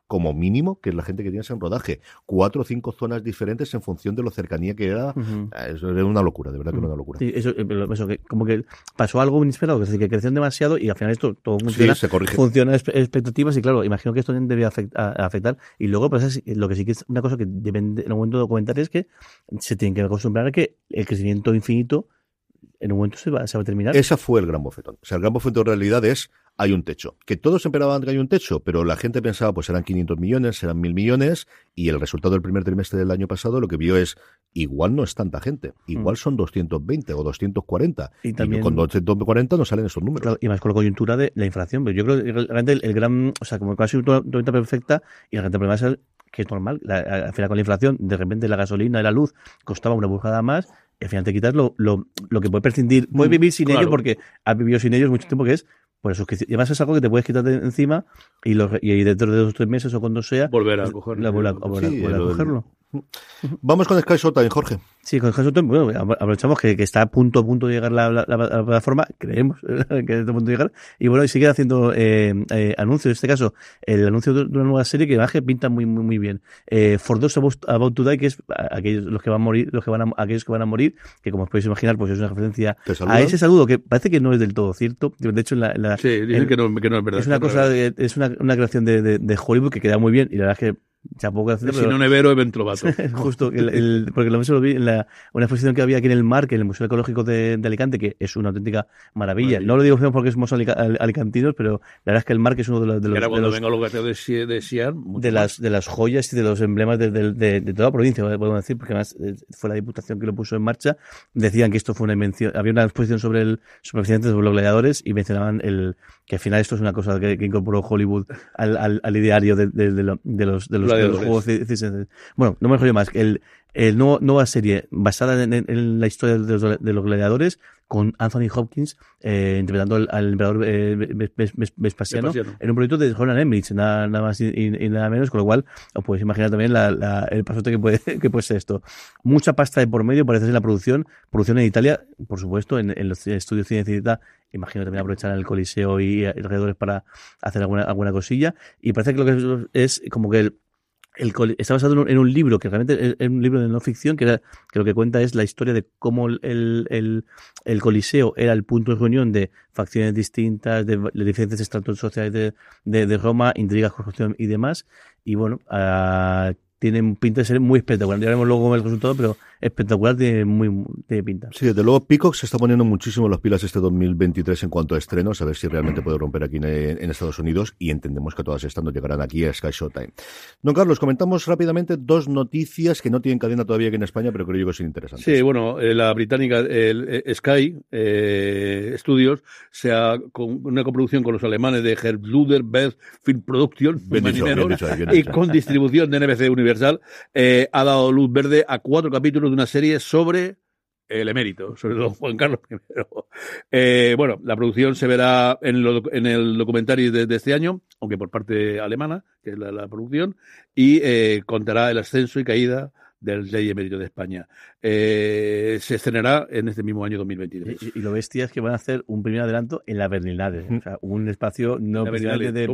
como mínimo, que es la gente que tienes en rodaje. Cuatro o cinco zonas diferentes en función de lo cercanía que era. Ah, Eso era una locura, de verdad que era una locura. Sí, eso, eh, pero eso que como que pasó algo inesperado, es decir, que crecieron demasiado y al final esto todo Sí, funciona, se corrige. funciona expectativas y claro, imagino que esto también debe afectar. Y luego, pues es- lo que sí que es una cosa que deben de- en un momento de comentar es que se tienen que acostumbrar a que el crecimiento infinito en un momento se va, se va a terminar. Ese fue el gran bofetón. O sea, el gran bofetón en realidad es hay un techo. Que todos esperaban que hay un techo, pero la gente pensaba, pues serán 500 millones, serán 1000 millones, y el resultado del primer trimestre del año pasado lo que vio es, igual no es tanta gente, igual son 220 o 240, Y y, también- con 240 no salen esos números. Claro, y más con la coyuntura de la inflación. Pero yo creo que realmente el, el gran, o sea, como casi una tormenta perfecta, y la gente el problema es el- que es normal. La- al final con la inflación, de repente la gasolina y la luz costaba una burjada más, y al final te quitas lo, lo, lo que puede prescindir, puedes vivir sin claro. ello porque has vivido sin ellos mucho tiempo, que es por eso que y además es algo que te puedes quitar de encima y, lo, y dentro de dos o tres meses o cuando sea, Volver a pues, cogerlo. la- volver a- volver a- Sí, volver a lo del- cogerlo. Vamos con Sky Showtime, Jorge. Sí, con Hamilton, bueno, apro- aprovechamos que, que está a punto, a punto de llegar la, la- la- la plataforma, creemos que está a punto de llegar, y bueno, y sigue haciendo eh, eh, anuncios, en este caso, el anuncio de una nueva serie que que pinta muy, muy, muy bien. Eh, For Those About, About to Die, que es aquellos los que van a morir, los que van a, aquellos que van a morir, que como os podéis imaginar, pues es una referencia a ese saludo que parece que no es del todo cierto. De hecho, en la, en la- Sí, dicen en- que no, que no es verdad. es una cosa, es una, una creación de, de, de Hollywood que queda muy bien, y la verdad es que chapo que hacer, Si no nevero, vato. Justo, el, el- porque lo, eso lo vi en la, una exposición que había aquí en el mar, que en el Museo Ecológico de, de Alicante, que es una auténtica maravilla. No lo digo porque somos alica- al- alicantinos, pero la verdad es que el mar, que es uno de los, de los, Era de cuando los de, de Siar, de más. las, de las joyas y de los emblemas de, de- de- de toda la provincia, podemos decir, porque además eh, fue la diputación que lo puso en marcha. Decían que esto fue una invención, había una exposición sobre el sobre accidentes de los gladiadores y mencionaban el que al final esto es una cosa que, que incorporó Hollywood al, al, al ideario de, de- de de los, de los, de los juegos. Bueno, no me enrollo más. El, el nuevo, nueva serie basada en, en- en la historia de los, de los gladiadores con Anthony Hopkins eh, interpretando al, al emperador eh, Ves- Ves- Ves- Vespasiano, Vespasiano. en un proyecto de Roland Emmerich, nada, nada más y, nada menos, con lo cual os podéis imaginar también la- la- el pasote que puede, que puede ser esto. Mucha pasta de por medio, parece ser la producción, producción en Italia, por supuesto, en, en los estudios Cine Cineta, imagino también aprovecharán el Coliseo y alrededores para hacer alguna, alguna cosilla, y parece que lo que es, es como que el, el está basado en un, libro que realmente es, es un libro de no ficción que, era- que lo que cuenta es la historia de cómo el, el, el Coliseo era el punto de reunión de facciones distintas, de, de diferentes estratos sociales de, de, de Roma, intrigas, corrupción y demás. Y bueno, ah, tiene pinta de ser muy espectacular. Ya veremos luego el resultado, pero espectacular tiene muy tiene pinta. Sí, desde luego Peacock se está poniendo muchísimo las pilas este 2023 en cuanto a estrenos, a ver si realmente puede romper aquí en, en Estados Unidos y entendemos que todas estas nos llegarán aquí a Sky Showtime. Don Carlos, comentamos rápidamente dos noticias que no tienen cadena todavía aquí en España, pero creo yo que son interesantes. Sí, bueno, eh, la británica el, eh, Sky eh, Studios se ha con una coproducción con los alemanes de Herbluder Best Film Production Bien dicho, marineros, bien dicho, bien y con distribución de NBC Universal eh, ha dado luz verde a cuatro capítulos de una serie sobre el emérito, sobre don Juan Carlos I. Eh, bueno, la producción se verá en, lo- en el documentario de, este año, aunque por parte alemana, que es la, la producción, y eh, contará el ascenso y caída del rey emérito de España. Eh, se estrenará en este mismo año 2023. Y, y lo bestia es que van a hacer un primer adelanto en la Berlinale, o sea, un espacio no de, de-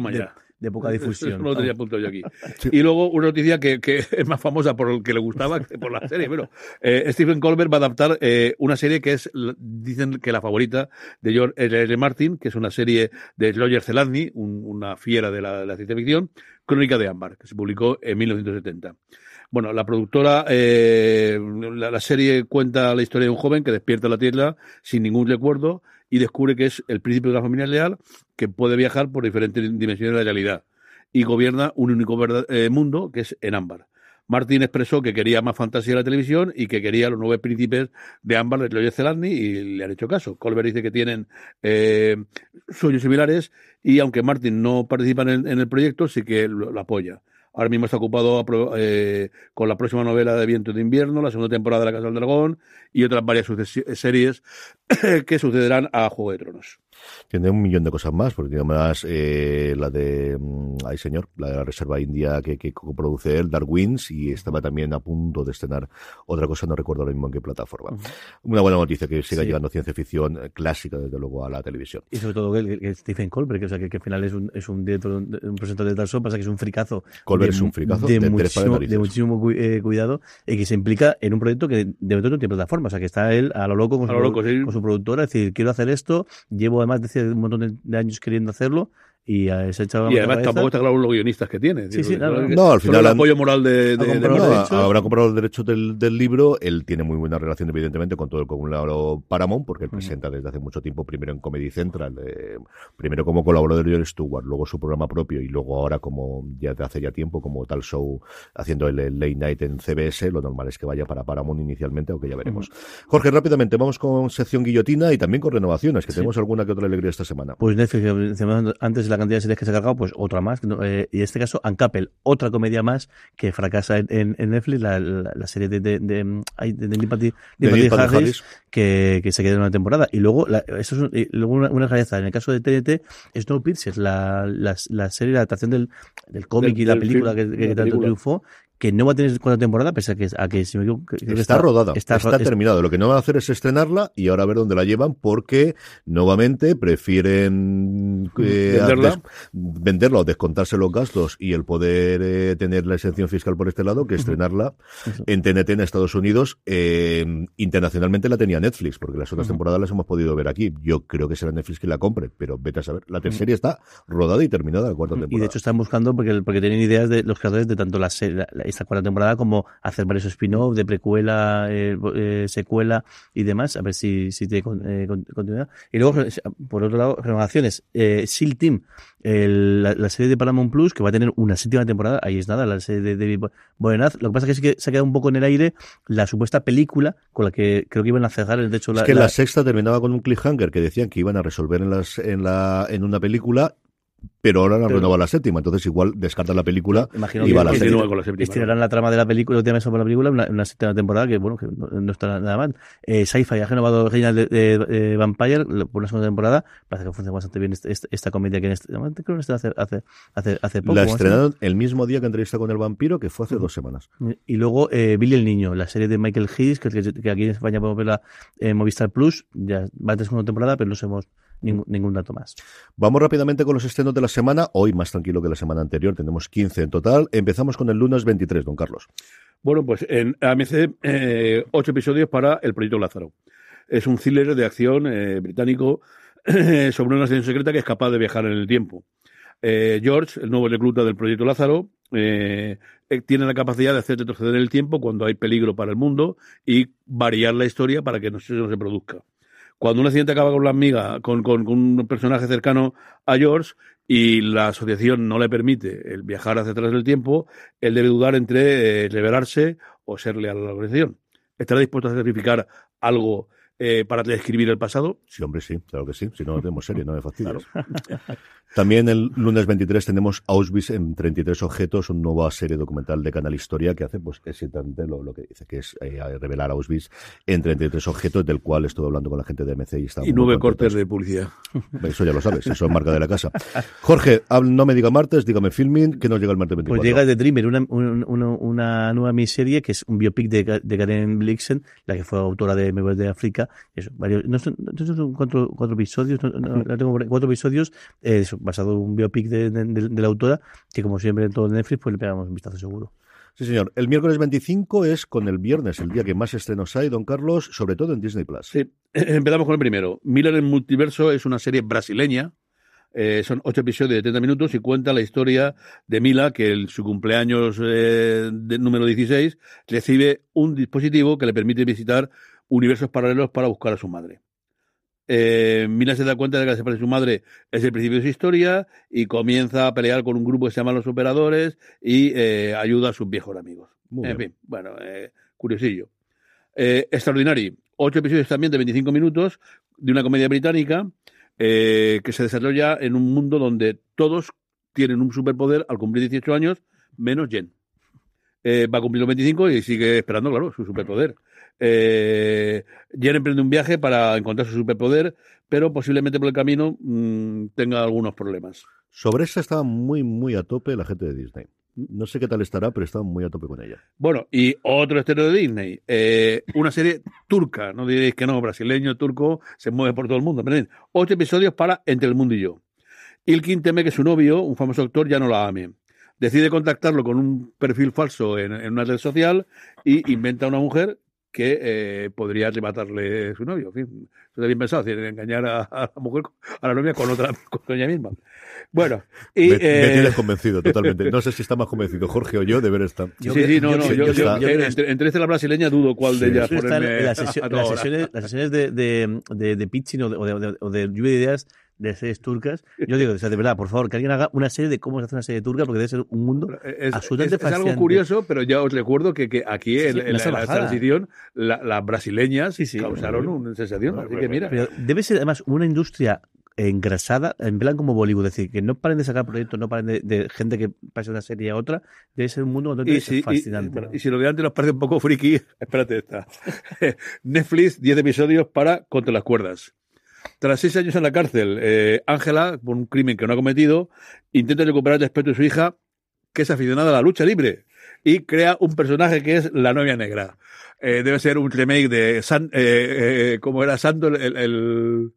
de poca difusión. Eso lo tenía apuntado yo aquí. Y luego una noticia que, que es más famosa por el que le gustaba que por la serie. Pero eh, Stephen Colbert va a adaptar eh, una serie que es, dicen que la favorita de George R. R. Martin, que es una serie de Roger Zelazny, un- una fiera de la, de la ciencia ficción, Crónica de Ámbar, que se publicó en 1970. Bueno, la productora, eh, la, la serie cuenta la historia de un joven que despierta en la Tierra sin ningún recuerdo y descubre que es el príncipe de una familia leal que puede viajar por diferentes dimensiones de la realidad y gobierna un único eh, mundo que es en ámbar. Martin expresó que quería más fantasía en la televisión y que quería los nueve príncipes de Ámbar de Loye Zelandi y le han hecho caso. Colbert dice que tienen eh, sueños similares y aunque Martin no participa en el, proyecto, sí que lo apoya. Ahora mismo está ocupado eh, con la próxima novela de Viento de Invierno, la segunda temporada de La Casa del Dragón y otras varias series que sucederán a Juego de Tronos. Tiene un millón de cosas más, porque además eh, la de, mm, ay señor, la de la Reserva India que, que produce él, Dark Winds, y estaba también a punto de estrenar otra cosa, no recuerdo ahora mismo en qué plataforma. Una buena noticia que siga llegando ciencia ficción clásica, desde luego, a la televisión. Y sobre todo que, Stephen Colbert, que, o sea, que, al final es un, es un director, un presentador de tal show, pasa que es un fricazo. Colbert es un fricazo de, muchísimo, de muchísimo eh, cuidado y que se implica en un proyecto que de momento no tiene plataforma, o sea, que está él a lo loco con, su, con su productora, es decir, quiero hacer esto, llevo además de un montón de años queriendo hacerlo y a ese chaval y además tampoco está claro los guionistas que tiene sí, sí, no, al final el apoyo moral de, de, habrá comprado los derechos del, del, libro. Él tiene muy buena relación evidentemente con todo el conglomerado Paramount porque él presenta desde hace mucho tiempo primero en Comedy Central eh, primero como colaborador de Jon Stewart luego su programa propio y luego ahora como ya de hace ya tiempo como tal show haciendo el, late night en CBS lo normal es que vaya para Paramount inicialmente aunque ya veremos. Jorge rápidamente vamos con sección guillotina y también con renovaciones que tenemos alguna que otra alegría esta semana. Pues Netflix antes la cantidad de series que se ha cargado, pues otra más. Eh, y en este caso, Uncoupled, otra comedia más que fracasa en, Netflix, la, la, serie de, de, de, de, Harris, que, que, se queda en una temporada. Y luego, eso es luego una, una En el caso de TNT, Snowpiercer, la, la, la serie, la adaptación del, del cómic y la película que, que tanto triunfó, que no va a tener cuarta temporada, pese a que, a que, si me equivoco, está, rodada, está, terminado. Lo que no van a hacer es estrenarla y ahora a ver dónde la llevan, porque nuevamente prefieren eh, venderla. o descontarse los gastos y el poder eh, tener la exención fiscal por este lado que estrenarla en TNT en Estados Unidos. Eh, internacionalmente la tenía Netflix, porque las otras temporadas las hemos podido ver aquí. Yo creo que será Netflix que la compre, pero vete a saber. La tercera está rodada y terminada la cuarta temporada. Y de hecho están buscando, porque, porque tienen ideas de los creadores de tanto la, la esta cuarta temporada como hacer varios spin-offs de precuela, eh, eh, secuela y demás, a ver si, si tiene eh, continuidad. Y luego, por otro lado, renovaciones. Eh, SEAL Team, la, serie de Paramount Plus, que va a tener una séptima temporada, ahí es nada, la serie de David Borenaz. Lo que pasa es que, se ha quedado un poco en el aire la supuesta película con la que creo que iban a cerrar, el de hecho, la, es que la, sexta terminaba con un cliffhanger que decían que iban a resolver en, las, en, la, en una película pero ahora han renovado la séptima, entonces igual descartan la película y va a la séptima. Con la séptima. Estirarán la trama de la película, última sobre la película, una, una séptima temporada que, bueno, que no, está nada mal. Eh, Sci-Fi ha renovado Reina de, de, Vampire por una segunda temporada, parece que funciona bastante bien esta, esta, comedia que en este, creo que hace, hace, hace, hace poco. La estrenaron el mismo día que entrevista con el vampiro, que fue hace dos semanas. Y luego eh, Billy el Niño, la serie de Michael Hayes, que, que, aquí en España podemos verla en Movistar Plus, ya va a tener segunda temporada, pero no sabemos ningún, dato más. Vamos rápidamente con los estrenos de la semana. Hoy más tranquilo que la semana anterior, tenemos 15 en total. Empezamos con el lunes 23, don Carlos. Bueno, pues en AMC, eh, ocho episodios para El Proyecto Lázaro. Es un thriller de acción eh, británico sobre una nación secreta que es capaz de viajar en el tiempo. Eh, George, el nuevo recluta del Proyecto Lázaro, tiene la capacidad de hacer retroceder el tiempo cuando hay peligro para el mundo y variar la historia para que no se, no se produzca cuando un accidente acaba con la amiga, con, un personaje cercano a George, y la asociación no le permite el viajar hacia atrás del tiempo, él debe dudar entre eh, o ser leal a la organización. ¿Estará dispuesto a sacrificar algo eh, para describir el pasado? Sí, hombre, sí, claro que sí. Si no, no tenemos serie, no me fastidies. También el lunes 23 tenemos Auschwitz en 33 objetos, una nueva serie documental de Canal Historia que hace pues exactamente lo, lo que dice, que es eh, revelar Auschwitz en 33 objetos, del cual estuve hablando con la gente de MC y está Y nueve cortes de publicidad. Eso ya lo sabes, eso es marca de la casa. Jorge, no me diga martes, dígame filming, que nos llega el martes 24. Pues llega The Dreamer, una, una, nueva miniserie que es un biopic de, de Karen Blixen, la que fue autora de Memorias de África. Eso, varios, no son, son cuatro, cuatro episodios, no, tengo cuatro episodios, eh, basado en un biopic de, la autora, que como siempre en todo Netflix, pues le pegamos un vistazo seguro. Sí, señor. El miércoles 25 es con el viernes, el día que más estrenos hay, don Carlos, sobre todo en Disney Plus. Sí, empezamos con el primero. Miller en Multiverso es una serie brasileña. Eh, son ocho episodios de 30 minutos y cuenta la historia de Mila, que en su cumpleaños eh, número 16 recibe un dispositivo que le permite visitar universos paralelos para buscar a su madre. Eh, Mila se da cuenta de que la de su madre es el principio de su historia y comienza a pelear con un grupo que se llama Los Operadores y eh, ayuda a sus viejos amigos. Muy en bien. fin, bueno, eh, curiosillo. Eh, Extraordinary, ocho episodios también de 25 minutos de una comedia británica que se desarrolla en un mundo donde todos tienen un superpoder al cumplir 18 años, menos Jen. Va a cumplir los 25 y sigue esperando, claro, su superpoder. Eh, Jen emprende un viaje para encontrar su superpoder, pero posiblemente por el camino mm, tenga algunos problemas. Sobre esa estaba muy, muy a tope la gente de Disney. No sé qué tal estará, pero estaba muy a tope con ella. Bueno, y otro estreno de Disney, eh, una serie turca, no diréis que no, brasileño, turco, se mueve por todo el mundo. Ocho episodios para Entre el Mundo y yo. Ilkin teme que su novio, un famoso actor, ya no la ame. Decide contactarlo con un perfil falso en, en una red social y inventa una mujer que eh, podría arrebatarle su novio. En fin, eso está bien pensado, es decir, engañar a, a la mujer, a la novia con otra, con ella misma. Bueno, y... me, eh, me tienes convencido totalmente. No sé si está más convencido Jorge o yo de ver esta. Sí, sí, no, no, yo- yo, yo yo- está- entre, entre esta y la brasileña dudo cuál de ellas sí. Las, las sesiones, las sesiones de, de, de, de pitching o de, o de, o de- o de lluvia de ideas de series turcas. Yo digo, o sea, de verdad, por favor, que alguien haga una serie de cómo se hace una serie turca, porque debe ser un mundo Es, absolutamente es- es algo curioso, pero ya os recuerdo que, que aquí Sí, en, la, salvajada. transición la- las brasileñas Sí, sí. causaron una sensación. Así que mira, Pero debe ser además una industria engrasada, en plan como Bollywood, es decir, que no paren de sacar proyectos, no paren de, de gente que pase de una serie a otra, debe ser un mundo donde y si, fascinante. y si lo de antes nos parece un poco friki, espérate esta. Netflix, 10 episodios para Contra las cuerdas. Tras seis años en la cárcel, eh, Ángela, por un crimen que no ha cometido, intenta recuperar el respeto de su hija, que es aficionada a la lucha libre, y crea un personaje que es la novia negra. Eh, debe ser un remake de San, eh, eh, ¿cómo era Santo el, el, el-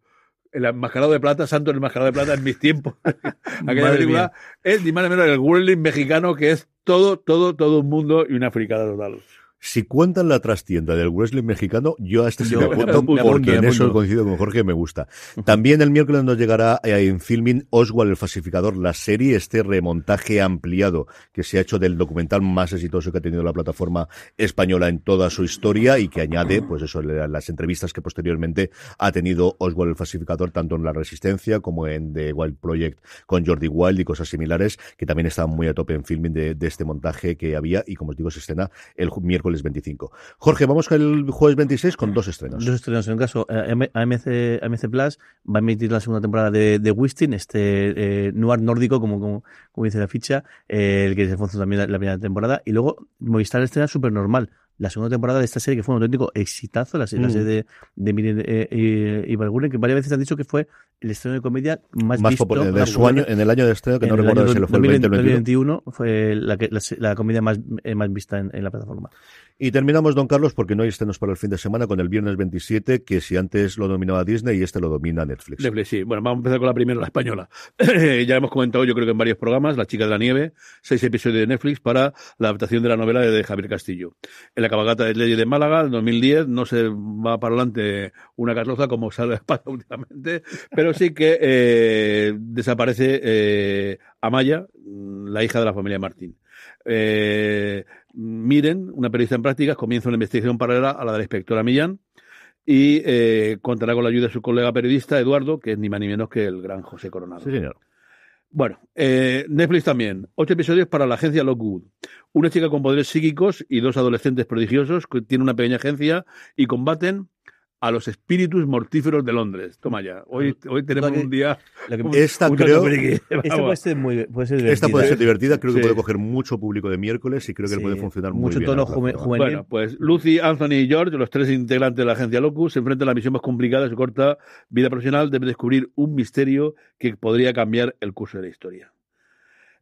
el enmascarado de plata, Santo el enmascarado de plata en mis tiempos. Aquella Madre película es ni más ni menos el wrestling mexicano que es todo, todo, todo un mundo y una fricada total. Si cuentan la trastienda del wrestling mexicano, yo a este sí me apunto, porque en eso coincido con Jorge, me gusta. También el miércoles nos llegará eh, en filming Oswald el falsificador, la serie, este remontaje ampliado que se ha hecho del documental más exitoso que ha tenido la plataforma española en toda su historia y que añade, pues eso, la- las entrevistas que posteriormente ha tenido Oswald el falsificador, tanto en La Resistencia como en The Wild Project con Jordi Wild y cosas similares, que también estaban muy a tope en filming de, de este montaje que había y como os digo, se estrena el ju- miércoles 25. Jorge, vamos con el jueves 26 con dos estrenos. Dos estrenos. En un caso, eh, AM- AMC, AMC Plus va a emitir la segunda temporada de, de Wisting, este eh, noir nórdico, como, como, como dice la ficha, eh, el que se fue también la, la primera temporada. Y luego Movistar estrena Super Normal, la segunda temporada de esta serie, que fue un auténtico exitazo, la, serie- Mm. serie de, de Miren eh, y, y Valguren, que varias veces han dicho que fue el estreno de comedia más, más visto. popular de su año, en el año de estreno, que no el recuerdo si lo fue el 20 o el 21. 2021 fue la, que- la, la comedia más, eh, más vista en, en la plataforma. Y terminamos, don Carlos, porque no hay estrenos para el fin de semana, con el viernes 27, que si antes lo dominaba Disney y este lo domina Netflix. Netflix, sí. Bueno, vamos a empezar con la primera, la española. ya hemos comentado, yo creo que en varios programas, La chica de la nieve, seis episodios de Netflix para la adaptación de la novela de Javier Castillo. En la cabalgata de Leyes de Málaga, en 2010, no se va para adelante una carroza como sale pasa últimamente, pero sí que eh, desaparece eh, Amaya, la hija de la familia Martín. Eh, Miren, una periodista en prácticas, comienza una investigación paralela a la de la inspectora Millán y eh, contará con la ayuda de su colega periodista Eduardo, que es ni más ni menos que el gran José Coronado. Sí, señor. Bueno, eh, Netflix también. Ocho episodios para la agencia Lockwood. Una chica con poderes psíquicos y dos adolescentes prodigiosos que tienen una pequeña agencia y combaten a los espíritus mortíferos de Londres. Toma ya. Hoy, hoy tenemos un día. Un- Esta un creo-. Esta puede ser muy puede ser Esta puede ser divertida, creo que puede coger mucho público de miércoles y creo que Sí, puede funcionar muy mucho bien. tono la plataforma. juve- juvenil. Bueno, pues Lucy, Anthony y George, los tres integrantes de la agencia Locus, se enfrentan a la misión más complicada de su corta vida profesional. Deben descubrir un misterio que podría cambiar el curso de la historia.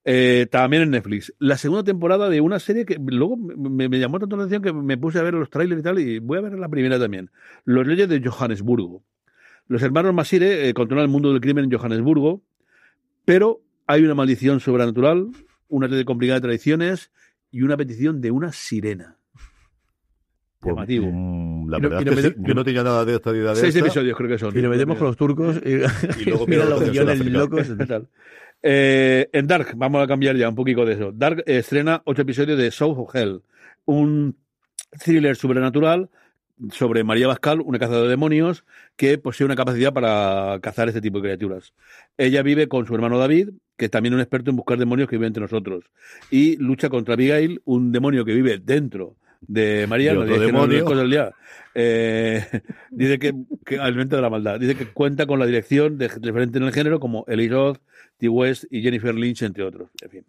Eh, también en Netflix. La segunda temporada de una serie que luego me, me llamó tanto la atención que me puse a ver los trailers y tal, y voy a ver la primera también. Los Leyes de Johannesburgo. Los hermanos Masire eh, controlan el mundo del crimen en Johannesburgo, pero hay una maldición sobrenatural, una red complicada de tradiciones y una petición de una sirena. Pues, Llamativo. mm, la Y no- verdad y no es que me- sí, yo no tenía nada de esta idea de Seis esta. episodios creo que son. Y lo metemos con los turcos y, Y luego mira los locos. ¿Qué tal? Eh, en Dark, vamos a cambiar ya un poquito de eso. Dark estrena ocho episodios de South of Hell, un thriller sobrenatural sobre María Bascal, una cazadora de demonios que posee una capacidad para cazar este tipo de criaturas. Ella vive con su hermano David que es también un experto en buscar demonios que viven entre nosotros. Y lucha contra Abigail, un demonio que vive dentro de María, De demonio. es cosa del día. Eh, dice que, que alimenta de la maldad. Dice que cuenta con la dirección de referentes en el género como Eli Roth, T. West y Jennifer Lynch, entre otros. En fin.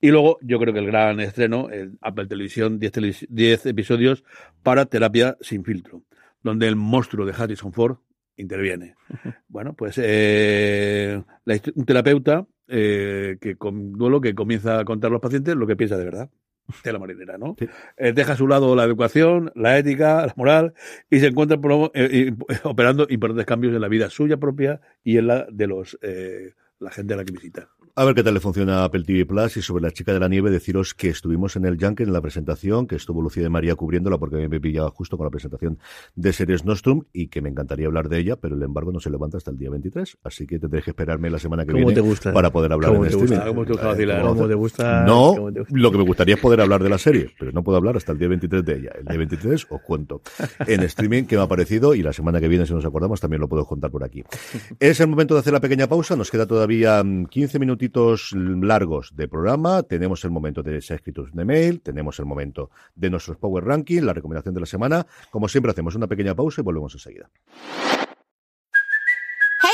Y luego, yo creo que el gran estreno, en Apple Televisión, 10, televis- 10 episodios para Terapia sin filtro, donde el monstruo de Harrison Ford interviene. Bueno, pues eh, la un terapeuta eh, que con duelo que comienza a contar a los pacientes lo que piensa de verdad. De la marinera, ¿no? Sí. Eh, deja a su lado la educación, la ética, la moral y se encuentra eh, operando importantes cambios en la vida suya propia y en la de los eh, la gente a la que visita. A ver qué tal le funciona Apple TV Plus y sobre la chica de la nieve deciros que estuvimos en el Junket en la presentación, que estuvo Lucía de María cubriéndola porque me pillaba justo con la presentación de Series Nostrum y que me encantaría hablar de ella, pero el embargo no se levanta hasta el día 23, así que tendré que esperarme la semana que ¿Cómo viene te gusta? para poder hablar ¿Cómo en te streaming. gusta? ¿Cómo te gusta vacilar? ¿Cómo ¿Cómo te gusta? No, ¿Cómo te gusta? lo que me gustaría es poder hablar de la serie, pero no puedo hablar hasta el día 23 de ella. El día 23 os cuento en streaming qué me ha parecido y la semana que viene, si nos acordamos, también lo puedo contar por aquí. Es el momento de hacer la pequeña pausa. Nos queda todavía mm, 15 minutitos largos de programa. Tenemos el momento de escritos de mail, tenemos el momento de nuestros Power Ranking, la recomendación de la semana. Como siempre, hacemos una pequeña pausa y volvemos enseguida.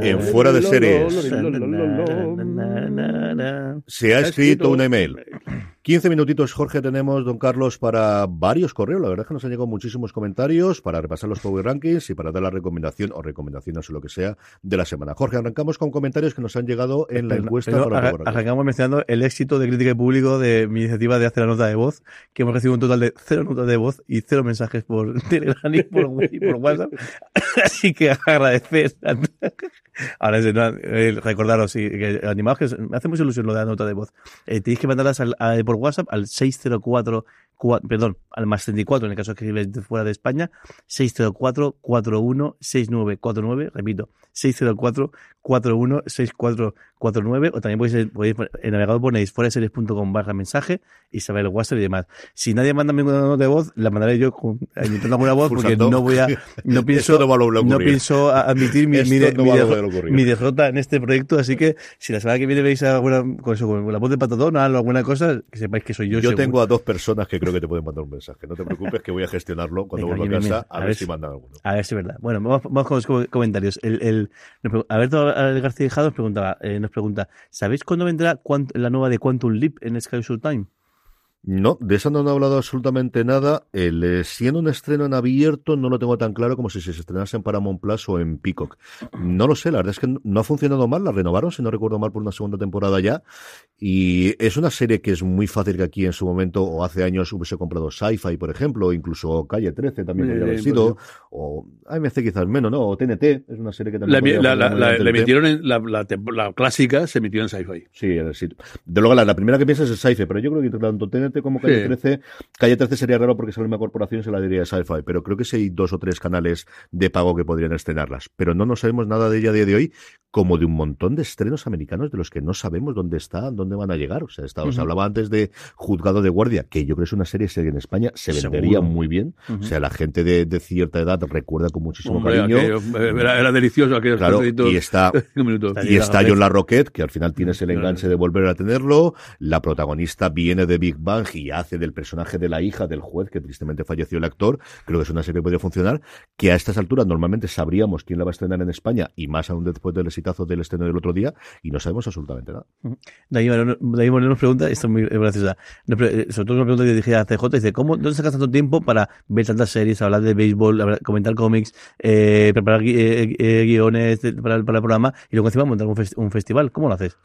En Fuera de Series. Se ha escrito un email. 15 minutitos, Jorge, tenemos, don Carlos, para varios correos. La verdad es que nos han llegado muchísimos comentarios para repasar los Power Rankings y para dar la recomendación o recomendaciones o lo que sea de la semana. Jorge, arrancamos con comentarios que nos han llegado en la Pero- encuesta pero para Power. Arrancamos mencionando el éxito de crítica y público de mi iniciativa de hacer la nota de voz, que hemos recibido un total de cero notas de voz y cero mensajes por Telegram y por, y por WhatsApp. Así que agradecer. Ahora, es- no, eh, recordaros, sí, que animaos, que me hace mucha ilusión lo de la nota de voz. Eh, tenéis que mandarlas al- a- por WhatsApp al 604, cua- perdón, al más 34, en el caso que de fuera de España, 604 41 6949, repito, 604 41 6449, o también podéis, podéis en el navegador ponéis foraseries.com barra mensaje y saber el WhatsApp y demás. Si nadie manda ninguna nota de voz, la mandaré yo con, imitando alguna voz porque no voy a, no pienso, no no pienso admitir mi, mi, no mi ocurrir. mi derrota en este proyecto, así que si la semana que viene veis alguna, con, eso, con la voz de patadón o alguna cosa, que sepáis que soy yo. Yo seguro. tengo a dos personas que creo que te pueden mandar un mensaje. No te preocupes que voy a gestionarlo cuando vuelva a casa a, ver si mandan alguno. A ver si es verdad. Bueno, vamos, vamos con los co- comentarios. El, el, Alberto García Hijado nos preguntaba, eh, nos pregunta, ¿sabéis cuándo vendrá la nueva de Quantum Leap en Sky Time? No, de eso no han hablado absolutamente nada. El, eh, siendo un estreno en abierto, no lo tengo tan claro como si se estrenase en Paramount Plus o en Peacock. No lo sé, la verdad es que no ha funcionado mal. La renovaron, si no recuerdo mal, por una segunda temporada ya. Y es una serie que es muy fácil que aquí en su momento o hace años hubiese comprado Sci-Fi, por ejemplo, o incluso Calle 13 también podría haber pues sido. sí. O AMC quizás menos, ¿no? O TNT, es una serie que también. La, podría la, la, la- emitieron en la, clásica, se emitió en Sci-Fi. Sí, en el sitio. De luego, la, la primera que piensas es Sci-Fi, pero yo creo que tanto TNT como Calle Sí. 13, Calle 13 sería raro porque es la misma corporación, se la diría Sci-Fi, pero creo que sí hay dos o tres canales de pago que podrían estrenarlas. Pero no nos sabemos nada de ella a día de hoy, como de un montón de estrenos americanos de los que no sabemos dónde están, dónde van a llegar. O sea, está, os Ujú. hablaba antes de Juzgado de Guardia, que yo creo que es una serie serie en España, se vendería Seguro. muy bien. Ujú. O sea, la gente de, de cierta edad recuerda con muchísimo Hombre, cariño. aquello, eh, era, era delicioso aquellos Claro, y está, y está John. La Roquette, que al final tienes el enganche de volver a tenerlo. La protagonista viene de Big Bang y hace del personaje de la hija del juez, que tristemente falleció el actor. Creo que es una serie que podría funcionar. Que a estas alturas normalmente sabríamos quién la va a estrenar en España y más aún después del exitazo del estreno del otro día y no sabemos absolutamente nada. David David Moreno nos pregunta, esto es muy graciosa, eh, sobre todo una pregunta que dirigida a CJ, dice, ¿cómo, ¿dónde sacas tanto tiempo para ver tantas series, hablar de béisbol, comentar cómics, eh, preparar gui- eh, eh, guiones para, para el programa y luego encima montar un, fes- un festival? ¿Cómo lo haces?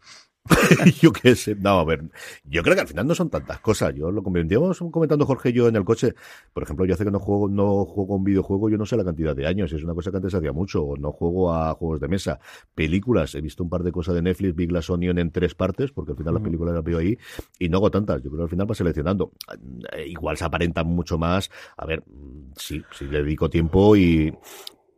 yo qué sé. No, a ver, yo creo que al final no son tantas cosas. Yo lo comentábamos comentando Jorge y yo en el coche. Por ejemplo, yo hace que no juego, no juego un videojuego, yo no sé la cantidad de años. Es una cosa que antes hacía mucho. O no juego a juegos de mesa. Películas, he visto un par de cosas de Netflix, Big Glass Onion en tres partes, porque al final las películas las veo ahí, y no hago tantas. Yo creo que al final va seleccionando. Igual se aparentan mucho más. A ver, sí, sí le dedico tiempo y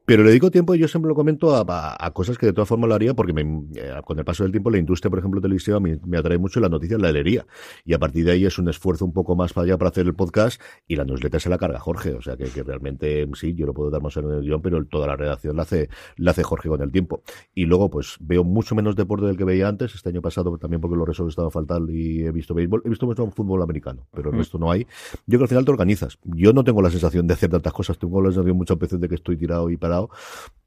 pero le dedico tiempo y yo siempre lo comento a, a- a cosas que de todas formas lo haría porque me, eh, con el paso del tiempo la industria, por ejemplo, televisiva me, me atrae mucho y las noticias la leería. Y a partir de ahí es un esfuerzo un poco más para allá para hacer el podcast y la newsletter se la carga Jorge. O sea que, que realmente sí, yo lo puedo dar más en el guion, pero toda la redacción la hace, la hace Jorge con el tiempo. Y luego pues veo mucho menos deporte del que veía antes. Este año pasado también porque los resos estaban fatal y he visto béisbol. He visto mucho fútbol americano, pero el resto no hay. Yo creo que al final te organizas. Yo no tengo la sensación de hacer tantas cosas. Tengo la sensación muchas veces de que estoy tirado y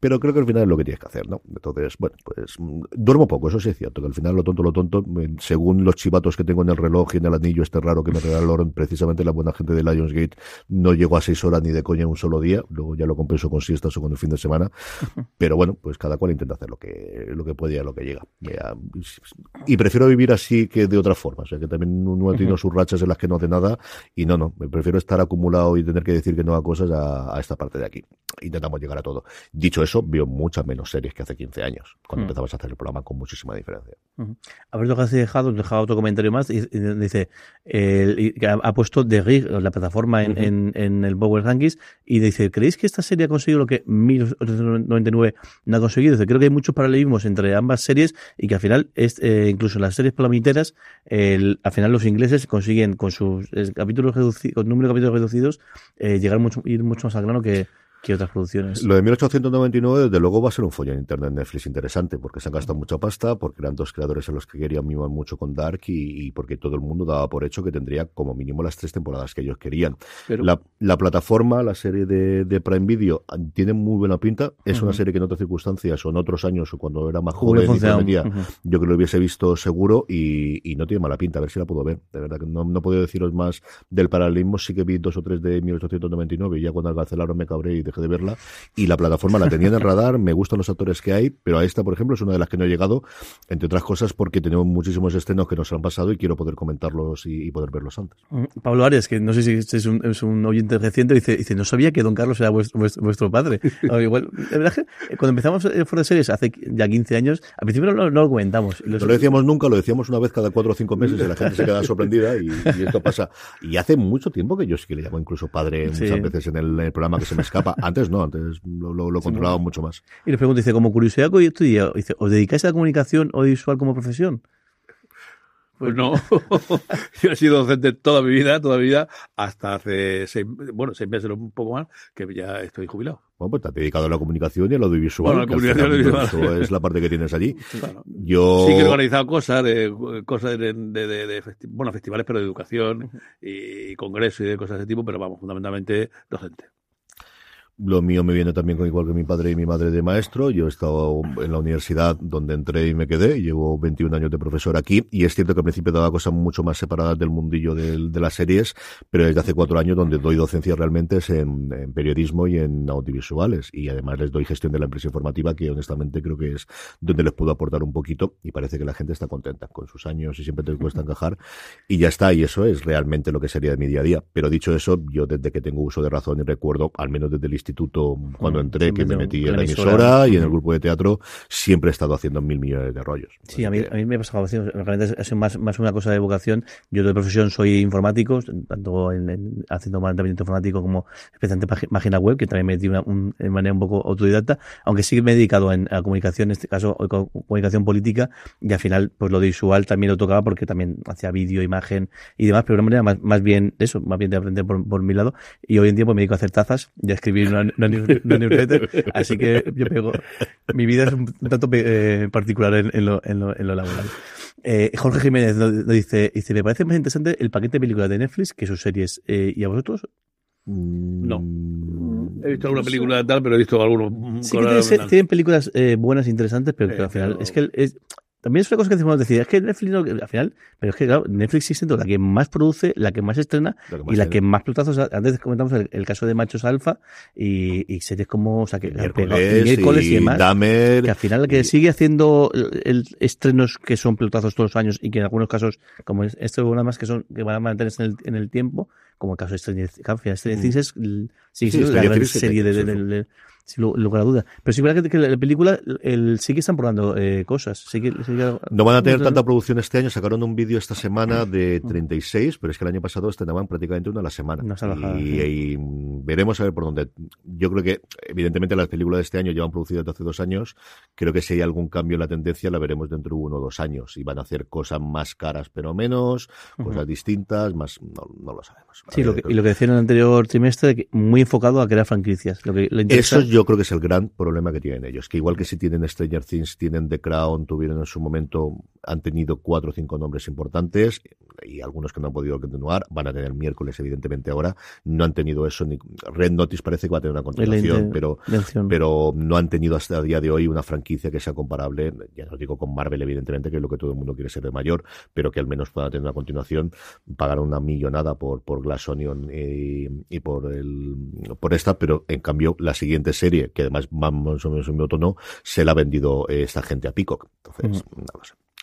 Pero creo que al final es lo que tienes que hacer, ¿no? Entonces, bueno, pues mm, duermo poco, eso sí es cierto, que al final lo tonto, lo tonto, eh, según los chivatos que tengo en el reloj y en el anillo este raro que me regalaron precisamente la buena gente de Lionsgate, no llego a seis horas ni de coña en un solo día, luego ya lo compenso con siestas o con el fin de semana, pero bueno, pues cada cual intenta hacer lo que, lo que puede y a lo que llega. Y prefiero vivir así que de otra forma, o sea que también uno tiene sus rachas en las que no hace nada y no, no, me prefiero estar acumulado y tener que decir que no a cosas a, a esta parte de aquí. Intentamos llegar a todo. Dicho eso, veo muchas menos series que hace 15 años, cuando Mm. empezamos a hacer el programa con muchísima diferencia. Ujú. Alberto García Dejado nos dejaba otro comentario más y, y dice el- que ha, ha puesto The Rig, la plataforma en, en, en el Power Rankings y dice ¿creéis que esta serie ha conseguido lo que 1899 no ha conseguido? Dice, creo que hay muchos paralelismos entre ambas series y que al final es eh, incluso en las series palomiteras el- al final los ingleses consiguen con sus eh, capítulos reducidos con número de capítulos reducidos eh, llegar mucho ir mucho más al grano que, que otras producciones. Lo de 1899, desde luego, va a ser un follón internet Netflix interesante, porque se han gastado mucha pasta, porque eran dos creadores a los que querían mimar mucho con Dark y, y porque todo el mundo daba por hecho que tendría como mínimo las tres temporadas que ellos querían. Pero- La, la plataforma, la serie de, de Prime Video, tiene muy buena pinta. Es una Ujú. serie que en otras circunstancias o en otros años o cuando era más joven y funcionado. prometía, Ujú. yo que lo hubiese visto seguro y, y no tiene mala pinta. A ver si la puedo ver. De verdad que no, no puedo deciros más del paralelismo. Sí que vi dos o tres de 1899 y ya cuando cancelaron me cabré y dejé de verla. Y la plataforma la tenía en el radar. Me gustan los actores que hay, pero a esta, por ejemplo, es una de las que no he llegado, entre otras cosas porque tenemos muchísimos estrenos que nos han pasado y quiero poder comentarlos y, y poder verlos antes. Mm, Pablo Arias, que no sé si este es un, es un oyente reciente, dice, dice, no sabía que Don Carlos era vuestro, vuestro, padre. O igual, la verdad que cuando empezamos eh, fuera de series hace ya 15 años, al principio no, no lo comentamos. Los- No lo decíamos nunca, lo decíamos una vez cada cuatro o cinco meses y la gente se queda sorprendida y, y esto pasa. Y hace mucho tiempo que yo sí que le llamo incluso padre Sí. muchas veces en el, en el programa que se me escapa. Antes no, antes lo, lo, lo controlaba mucho más. Y les pregunto, dice, como curiosidad que hoy estudia, dice, ¿os dedicáis a la comunicación audiovisual como profesión? Pues no. Yo he sido docente toda mi vida, toda mi vida, hasta hace seis, bueno, seis meses o un poco más, que ya estoy jubilado. Bueno, pues te has dedicado a la comunicación y a lo audiovisual. Bueno, la comunicación final, audiovisual. Eso es la parte que tienes allí. Claro. Yo. Sí que he organizado cosas, de, cosas de, de, de- de festi- bueno, festivales, pero de educación y, congresos y de cosas de ese tipo, pero vamos, fundamentalmente docente. Lo mío me viene también con igual que mi padre y mi madre de maestro. Yo he estado en la universidad donde entré y me quedé. Llevo 21 años de profesor aquí. Y es cierto que al principio daba cosas mucho más separadas del mundillo del- de las series, pero desde hace cuatro años donde doy docencia realmente es en, en periodismo y en audiovisuales. Y además les doy gestión de la empresa informativa, que honestamente creo que es donde les puedo aportar un poquito. Y parece que la gente está contenta con sus años y siempre te cuesta encajar. Y ya está. Y eso es realmente lo que sería de mi día a día. Pero dicho eso, yo desde que tengo uso de razón y recuerdo, al menos desde el instituto, cuando Mm, entré, que me metí en la emisora. y en el grupo de teatro, siempre he estado haciendo mil millones de rollos. Sí, a mí, a mí me ha pasado realmente es más, más una cosa de vocación. Yo de profesión soy informático, tanto en, en- haciendo mantenimiento informático como especialmente página web, que también me metí una, un- de manera un poco autodidacta, aunque sí que me he dedicado en, a comunicación, en este caso comunicación política, y al final pues lo visual también lo tocaba porque también hacía vídeo, imagen y demás, pero de una manera más, más bien eso, más bien de aprender por, por mi lado. Y hoy en día pues me dedico a hacer tazas y a escribir una, una news- una newsletter, así que yo pego, mi vida es un tanto eh, particular en, en lo, en, lo, en lo laboral. Eh, Jorge Jiménez nos dice, dice, me parece más interesante el paquete de películas de Netflix que sus series. Eh, ¿Y a vosotros? No. Mm, He visto alguna película de tal, pero he visto algunos. mm, Sí que tienen, tienen películas eh, buenas, interesantes, pero que al final pero- es que el- es- también es una cosa que decimos decir, es que Netflix no, al final, pero es que claro, Netflix sigue siendo la que más produce, la que más estrena La que más y la tiene. que más pelotazos, antes comentamos el, el caso de Machos Alfa y, y series como, o sea, que Miércoles, miércoles y, y demás, que al final el que y- sigue haciendo el, el estrenos que son pelotazos todos los años y que en algunos casos, como es- esto nada más que son, que van a mantenerse en el, en el tiempo, como el caso de Stranger Things, Things es, sigue Mm. Sí, siendo la gran serie de, sin lu- lugar a duda. Pero sí es verdad que, que la película el, sí que están probando eh, cosas. Sí que, sí que- No van a tener tanta producción este año. Sacaron un vídeo esta semana de 36, pero es que el año pasado estrenaban prácticamente una a la semana. Una y, sí. y, mm, veremos a ver por dónde. Yo creo que, evidentemente, las películas de este año llevan producidas desde hace dos años. Creo que si hay algún cambio en la tendencia, la veremos dentro de uno o dos años. Y van a hacer cosas más caras, pero menos, cosas distintas, más. No, no lo sabemos. Sí, ver, lo que, y lo que decía en el anterior trimestre, que muy enfocado a crear franquicias. Lo que lo Eso yo creo que es el gran problema que tienen ellos, que igual que si tienen Stranger Things, tienen The Crown, tuvieron en su momento, han tenido cuatro o cinco nombres importantes y algunos que no han podido continuar, van a tener miércoles evidentemente ahora, no han tenido eso, ni Red Notice parece que va a tener una continuación, pero pero no han tenido hasta el día de hoy una franquicia que sea comparable, ya no digo con Marvel evidentemente, que es lo que todo el mundo quiere ser de mayor, pero que al menos pueda tener una continuación, pagar una millonada por, por Glass Onion y, y por el por esta, pero en cambio la siguiente serie, que además va más o menos en mi tono, se la ha vendido eh, esta gente a Peacock. Entonces.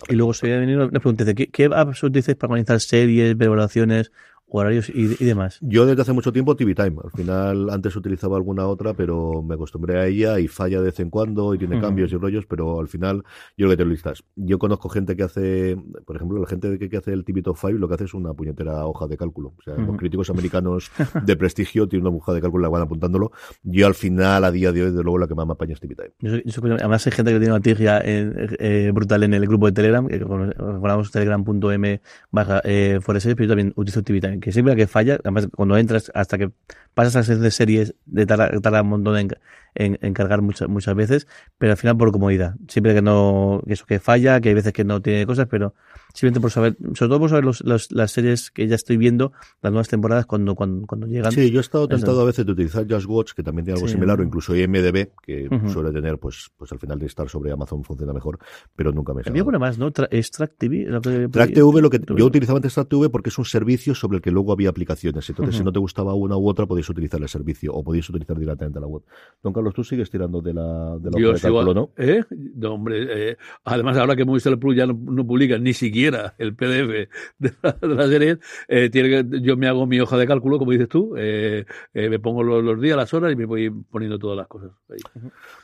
Y luego se va a venir una pregunta ¿qué, qué apps utilizas para organizar series, evaluaciones, horarios y, y demás? Yo desde hace mucho tiempo TV Time. Al final antes utilizaba alguna otra, pero me acostumbré a ella y falla de vez en cuando y tiene cambios y rollos, pero al final yo lo que te lo listas. Yo conozco gente que hace, por ejemplo, la gente que, que hace el TV Top 5 lo que hace es una puñetera hoja de cálculo. O sea, los críticos americanos de prestigio tienen una hoja de cálculo y la van apuntándolo. Yo al final, a día de hoy, de luego la que más me apaña es TV Time. Yo soy- además hay gente que tiene una tirria en- eh, brutal en el grupo de Telegram, que recordamos telegram.m barra eh, pero yo también utilizo TV Time, que siempre que falla, además cuando entras hasta que pasas a ser de series, de tarda, un montón en, en, en cargar muchas, muchas veces, pero al final por comodidad. Siempre que no, que eso que falla, que hay veces que no tiene cosas, pero simplemente por saber, sobre todo por saber los, los- las series que ya estoy viendo, las nuevas temporadas cuando, cuando, cuando llegan. Sí, yo he estado tentado a veces de utilizar Just Watch, que también tiene algo Sí. similar, o incluso IMDB, que Ujú. suele tener, pues, pues al final de estar sobre Amazon funciona mejor, pero nunca me Había una más, ¿no? Tra- es Track TV. lo que- Track TV, lo que yo utilizaba antes Track TV porque es un servicio sobre el que luego había aplicaciones. Entonces, Ujú. si no te gustaba una u otra, podías utilizar el servicio o podías utilizar directamente la web. Don Carlos, tú sigues tirando de la, de la Yo hoja de cálculo, ¿no? ¿Eh? No, hombre, eh, además ahora que Movistar Plus ya no, no publica ni siquiera el PDF de la, de la serie, eh, tiene que, yo me hago mi hoja de cálculo, como dices tú, eh, me pongo los, los días, las horas y me voy poniendo todas las cosas. ahí.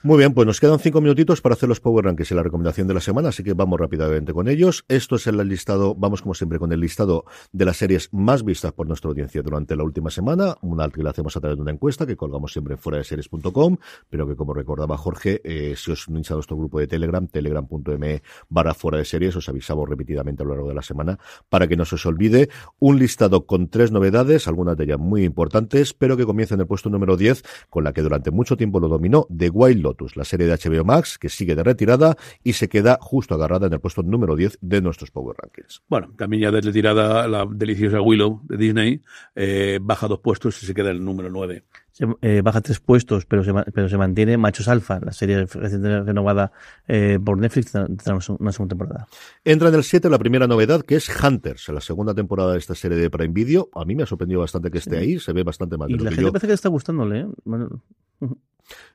Muy bien, pues nos quedan cinco minutitos para hacer los Power Rankings y la recomendación de la semana, así que vamos rápidamente con ellos. Esto es el listado, vamos como siempre con el listado de las series más vistas por nuestra audiencia durante la última semana, una que la hacemos a través de una encuesta que colgamos siempre en fuera de series.com, pero que como recordaba Jorge, eh, si os unéis a nuestro grupo de Telegram, telegram.me barra fuera de series, os avisamos repetidamente a lo largo de la semana para que no se os olvide un listado con tres novedades, algunas de ellas muy importantes, pero que comienza en el puesto número 10 con la que durante mucho tiempo lo dominó The Wild Lotus, la serie de HBO Max que sigue de retirada y se queda justo agarrada en el puesto número 10 de nuestros Power Rankings. Bueno, también ya desde tirada la deliciosa Willow de Disney, eh, baja dos puestos y se queda en el número 9. Se, eh, baja tres puestos, pero se, pero se mantiene Machos Alfa, la serie recientemente renovada eh, por Netflix, tendrá una, segunda temporada. Entra en el 7 la primera novedad que es Hunters, la segunda temporada de esta serie de Prime Video. A mí me ha sorprendido bastante que esté ahí, se ve bastante más Y la gente yo. parece que le está gustándole. ¿eh? Bueno,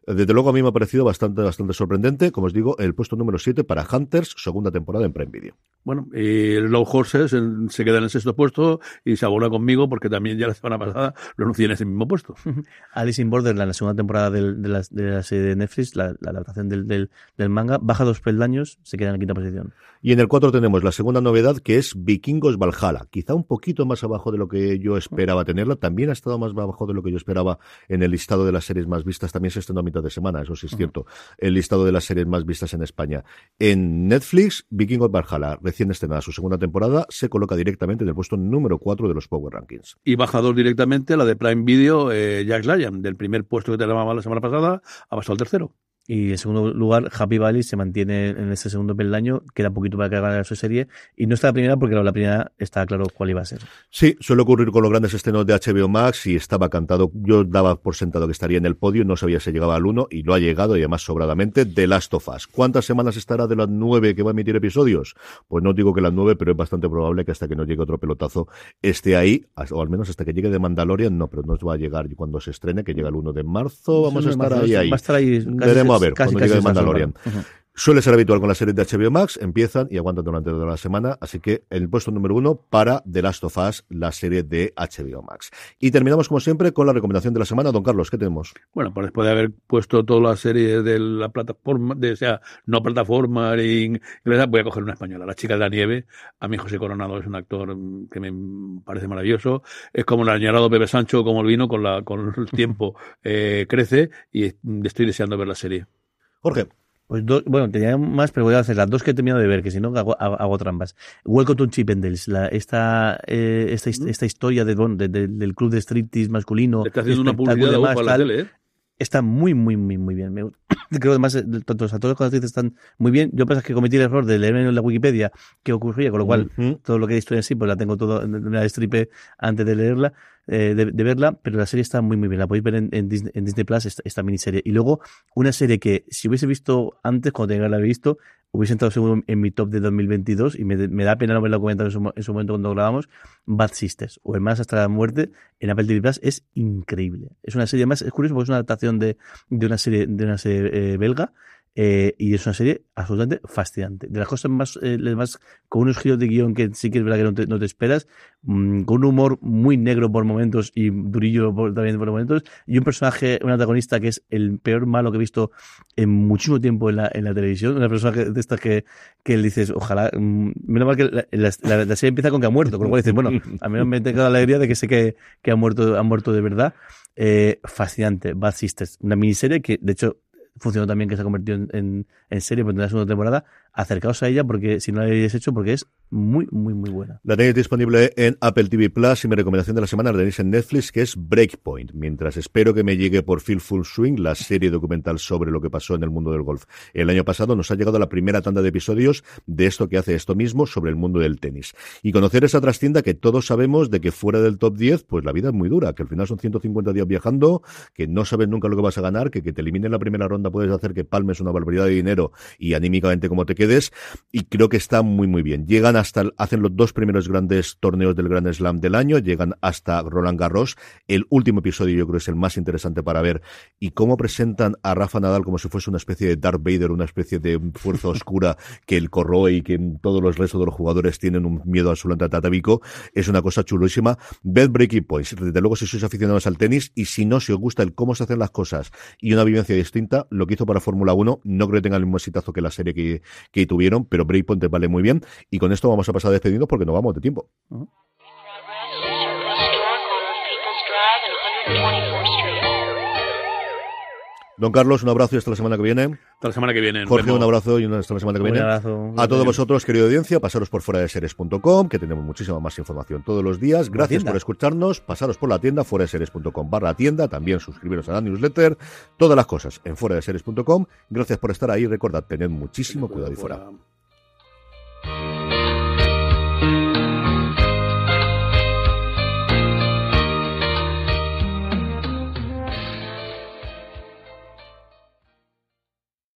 Desde luego a mí me ha parecido bastante, bastante sorprendente. Como os digo, el puesto número 7 para Hunters, segunda temporada en Prime Video. Bueno, y Low Horses en- se queda en el sexto puesto y se abona conmigo porque también ya la semana pasada lo anuncié en ese mismo puesto. Alice in Borderland, la segunda temporada del- de, la, de la serie de Netflix, la, la adaptación del, del, del manga, baja dos peldaños, se queda en la quinta posición. Y en el 4 tenemos la segunda novedad que es Vikingos Valhalla. Quizá un poquito más abajo de lo que yo esperaba tenerla. También ha estado más abajo de lo que yo esperaba en el listado de las series más vistas. También se estrenó a mitad de semana, eso sí es cierto. El listado de las series más vistas en España. En Netflix, Vikingos Valhalla, recién estrenada su segunda temporada, se coloca directamente en el puesto número 4 de los Power Rankings. Y baja dos directamente la de Prime Video, eh, Jack Ryan, del primer puesto que teníamos la semana pasada, ha pasado al tercero. Y en segundo lugar, Happy Valley se mantiene en ese segundo peldaño, queda poquito para que haga su serie. Y no está la primera porque la primera está claro cuál iba a ser. Sí, suele ocurrir con los grandes estrenos de HBO Max y estaba cantado. Yo daba por sentado que estaría en el podio, no sabía si llegaba al 1 y lo ha llegado y además sobradamente. The Last of Us. ¿Cuántas semanas estará de las nueve que va a emitir episodios? Pues no digo que las nueve, pero es bastante probable que hasta que no llegue otro pelotazo esté ahí, o al menos hasta que llegue de Mandalorian, no, pero no va a llegar cuando se estrene, que llega el 1 de marzo. Vamos a estar ahí, ahí. Va a estar ahí. Veremos a ver casi, cuando llegue de esa Mandalorian. sombra. Ujú. Suele ser habitual con las series de HBO Max, empiezan y aguantan durante toda la semana, así que el puesto número uno para The Last of Us, la serie de HBO Max. Y terminamos como siempre con la recomendación de la semana. Don Carlos, ¿qué tenemos? Bueno, pues después de haber puesto toda la serie de la plataforma, de, o sea, no plataforma en inglesa, voy a coger una española, La chica de la nieve. A mí José Coronado es un actor que me parece maravilloso. Es como el añorado Pepe Sancho, como el vino, con, la, con el tiempo eh, crece y estoy deseando ver la serie. Jorge. Pues dos, bueno, tenía más, pero voy a hacer las dos que he terminado de ver, que si no hago, hago, hago trampas. Welcome to Chippendales, la, esta, eh, esta, esta historia de, bon- de- de- del club de striptease masculino. Está haciendo una publicidad de a la tele, ¿eh? Está muy, muy, muy, muy bien. Me- creo que además eh, tanto los actores como las actrices están muy bien. Yo pasa que cometí el error de leerme en la Wikipedia qué ocurría, con lo cual todo lo que hay historia en sí, pues la tengo todo en una destripe antes de leerla, eh, de, de verla, pero la serie está muy, muy bien. La podéis ver en, en Disney, en Disney Plus, esta, esta miniserie. Y luego, una serie que si hubiese visto antes, cuando tenía que haberla visto, hubiese entrado seguro en mi top de 2022 y me, me da pena no haberla comentado en su, mo- en su momento cuando grabamos. Bad Sisters, o Hermanas hasta la muerte, en Apple TV Plus, es increíble. Es una serie más, es curioso porque es una adaptación de, de una serie, de una serie eh, belga. eh, y es una serie absolutamente fascinante. De las cosas más, eh, más con unos giros de guion que sí que es verdad que no te, no te esperas, mm, con un humor muy negro por momentos y durillo también por momentos, y un personaje, un antagonista que es el peor malo que he visto en muchísimo tiempo en la, en la televisión, una persona de estas que, que dices, ojalá, mm, menos mal que la, la- serie empieza con que ha muerto, con lo cual dices, bueno, a mí me tengo la alegría de que sé que, que ha muerto, ha muerto de verdad. Eh, fascinante, Bad Sisters, una miniserie que de hecho funcionó también que se ha convertido en, en, en serie pero en la segunda temporada. Acercaos a ella porque si no la habéis hecho porque es muy, muy, muy buena. La tenéis disponible en Apple TV Plus y mi recomendación de la semana la tenéis en Netflix, que es Breakpoint. Mientras espero que me llegue por Feel Full Swing, la serie documental sobre lo que pasó en el mundo del golf. El año pasado nos ha llegado la primera tanda de episodios de esto que hace esto mismo sobre el mundo del tenis. Y conocer esa trastienda que todos sabemos de que fuera del top 10, pues la vida es muy dura, que al final son 150 días viajando, que no sabes nunca lo que vas a ganar, que que te eliminen la primera ronda puedes hacer que palmes una barbaridad de dinero y anímicamente como te quedes. Y creo que está muy, muy bien. Llegan hasta, el- hacen los dos primeros grandes torneos del Grand Slam del año, llegan hasta Roland Garros. El último episodio yo creo es el más interesante para ver. Y cómo presentan a Rafa Nadal como si fuese una especie de Darth Vader, una especie de fuerza oscura que el corroe y que todos los restos de los jugadores tienen un miedo absolutamente atávico. Es una cosa chulísima. Ved Breaking Points. Desde luego, si sois aficionados al tenis y si no, si os gusta el cómo se hacen las cosas y una vivencia distinta, lo que hizo para Fórmula 1, no creo que tenga el mismo exitazo que la serie que, que tuvieron, pero Breakpoint te vale muy bien. Y con esto vamos a pasar despedidos porque no vamos de tiempo. Don Carlos, un abrazo y hasta la semana que viene. Hasta la semana que viene. Jorge, vemos. un abrazo y una- hasta la semana que Un viene. abrazo. A todos vosotros, querido audiencia, pasaros por fuera de series.com, que tenemos muchísima más información todos los días. Gracias por escucharnos. Pasaros por la tienda, fuera de series.com barra tienda. También suscribiros a la newsletter. Todas las cosas en fuera de series.com. Gracias por estar ahí. Recordad, tened muchísimo cuidado y fuera. Fuera.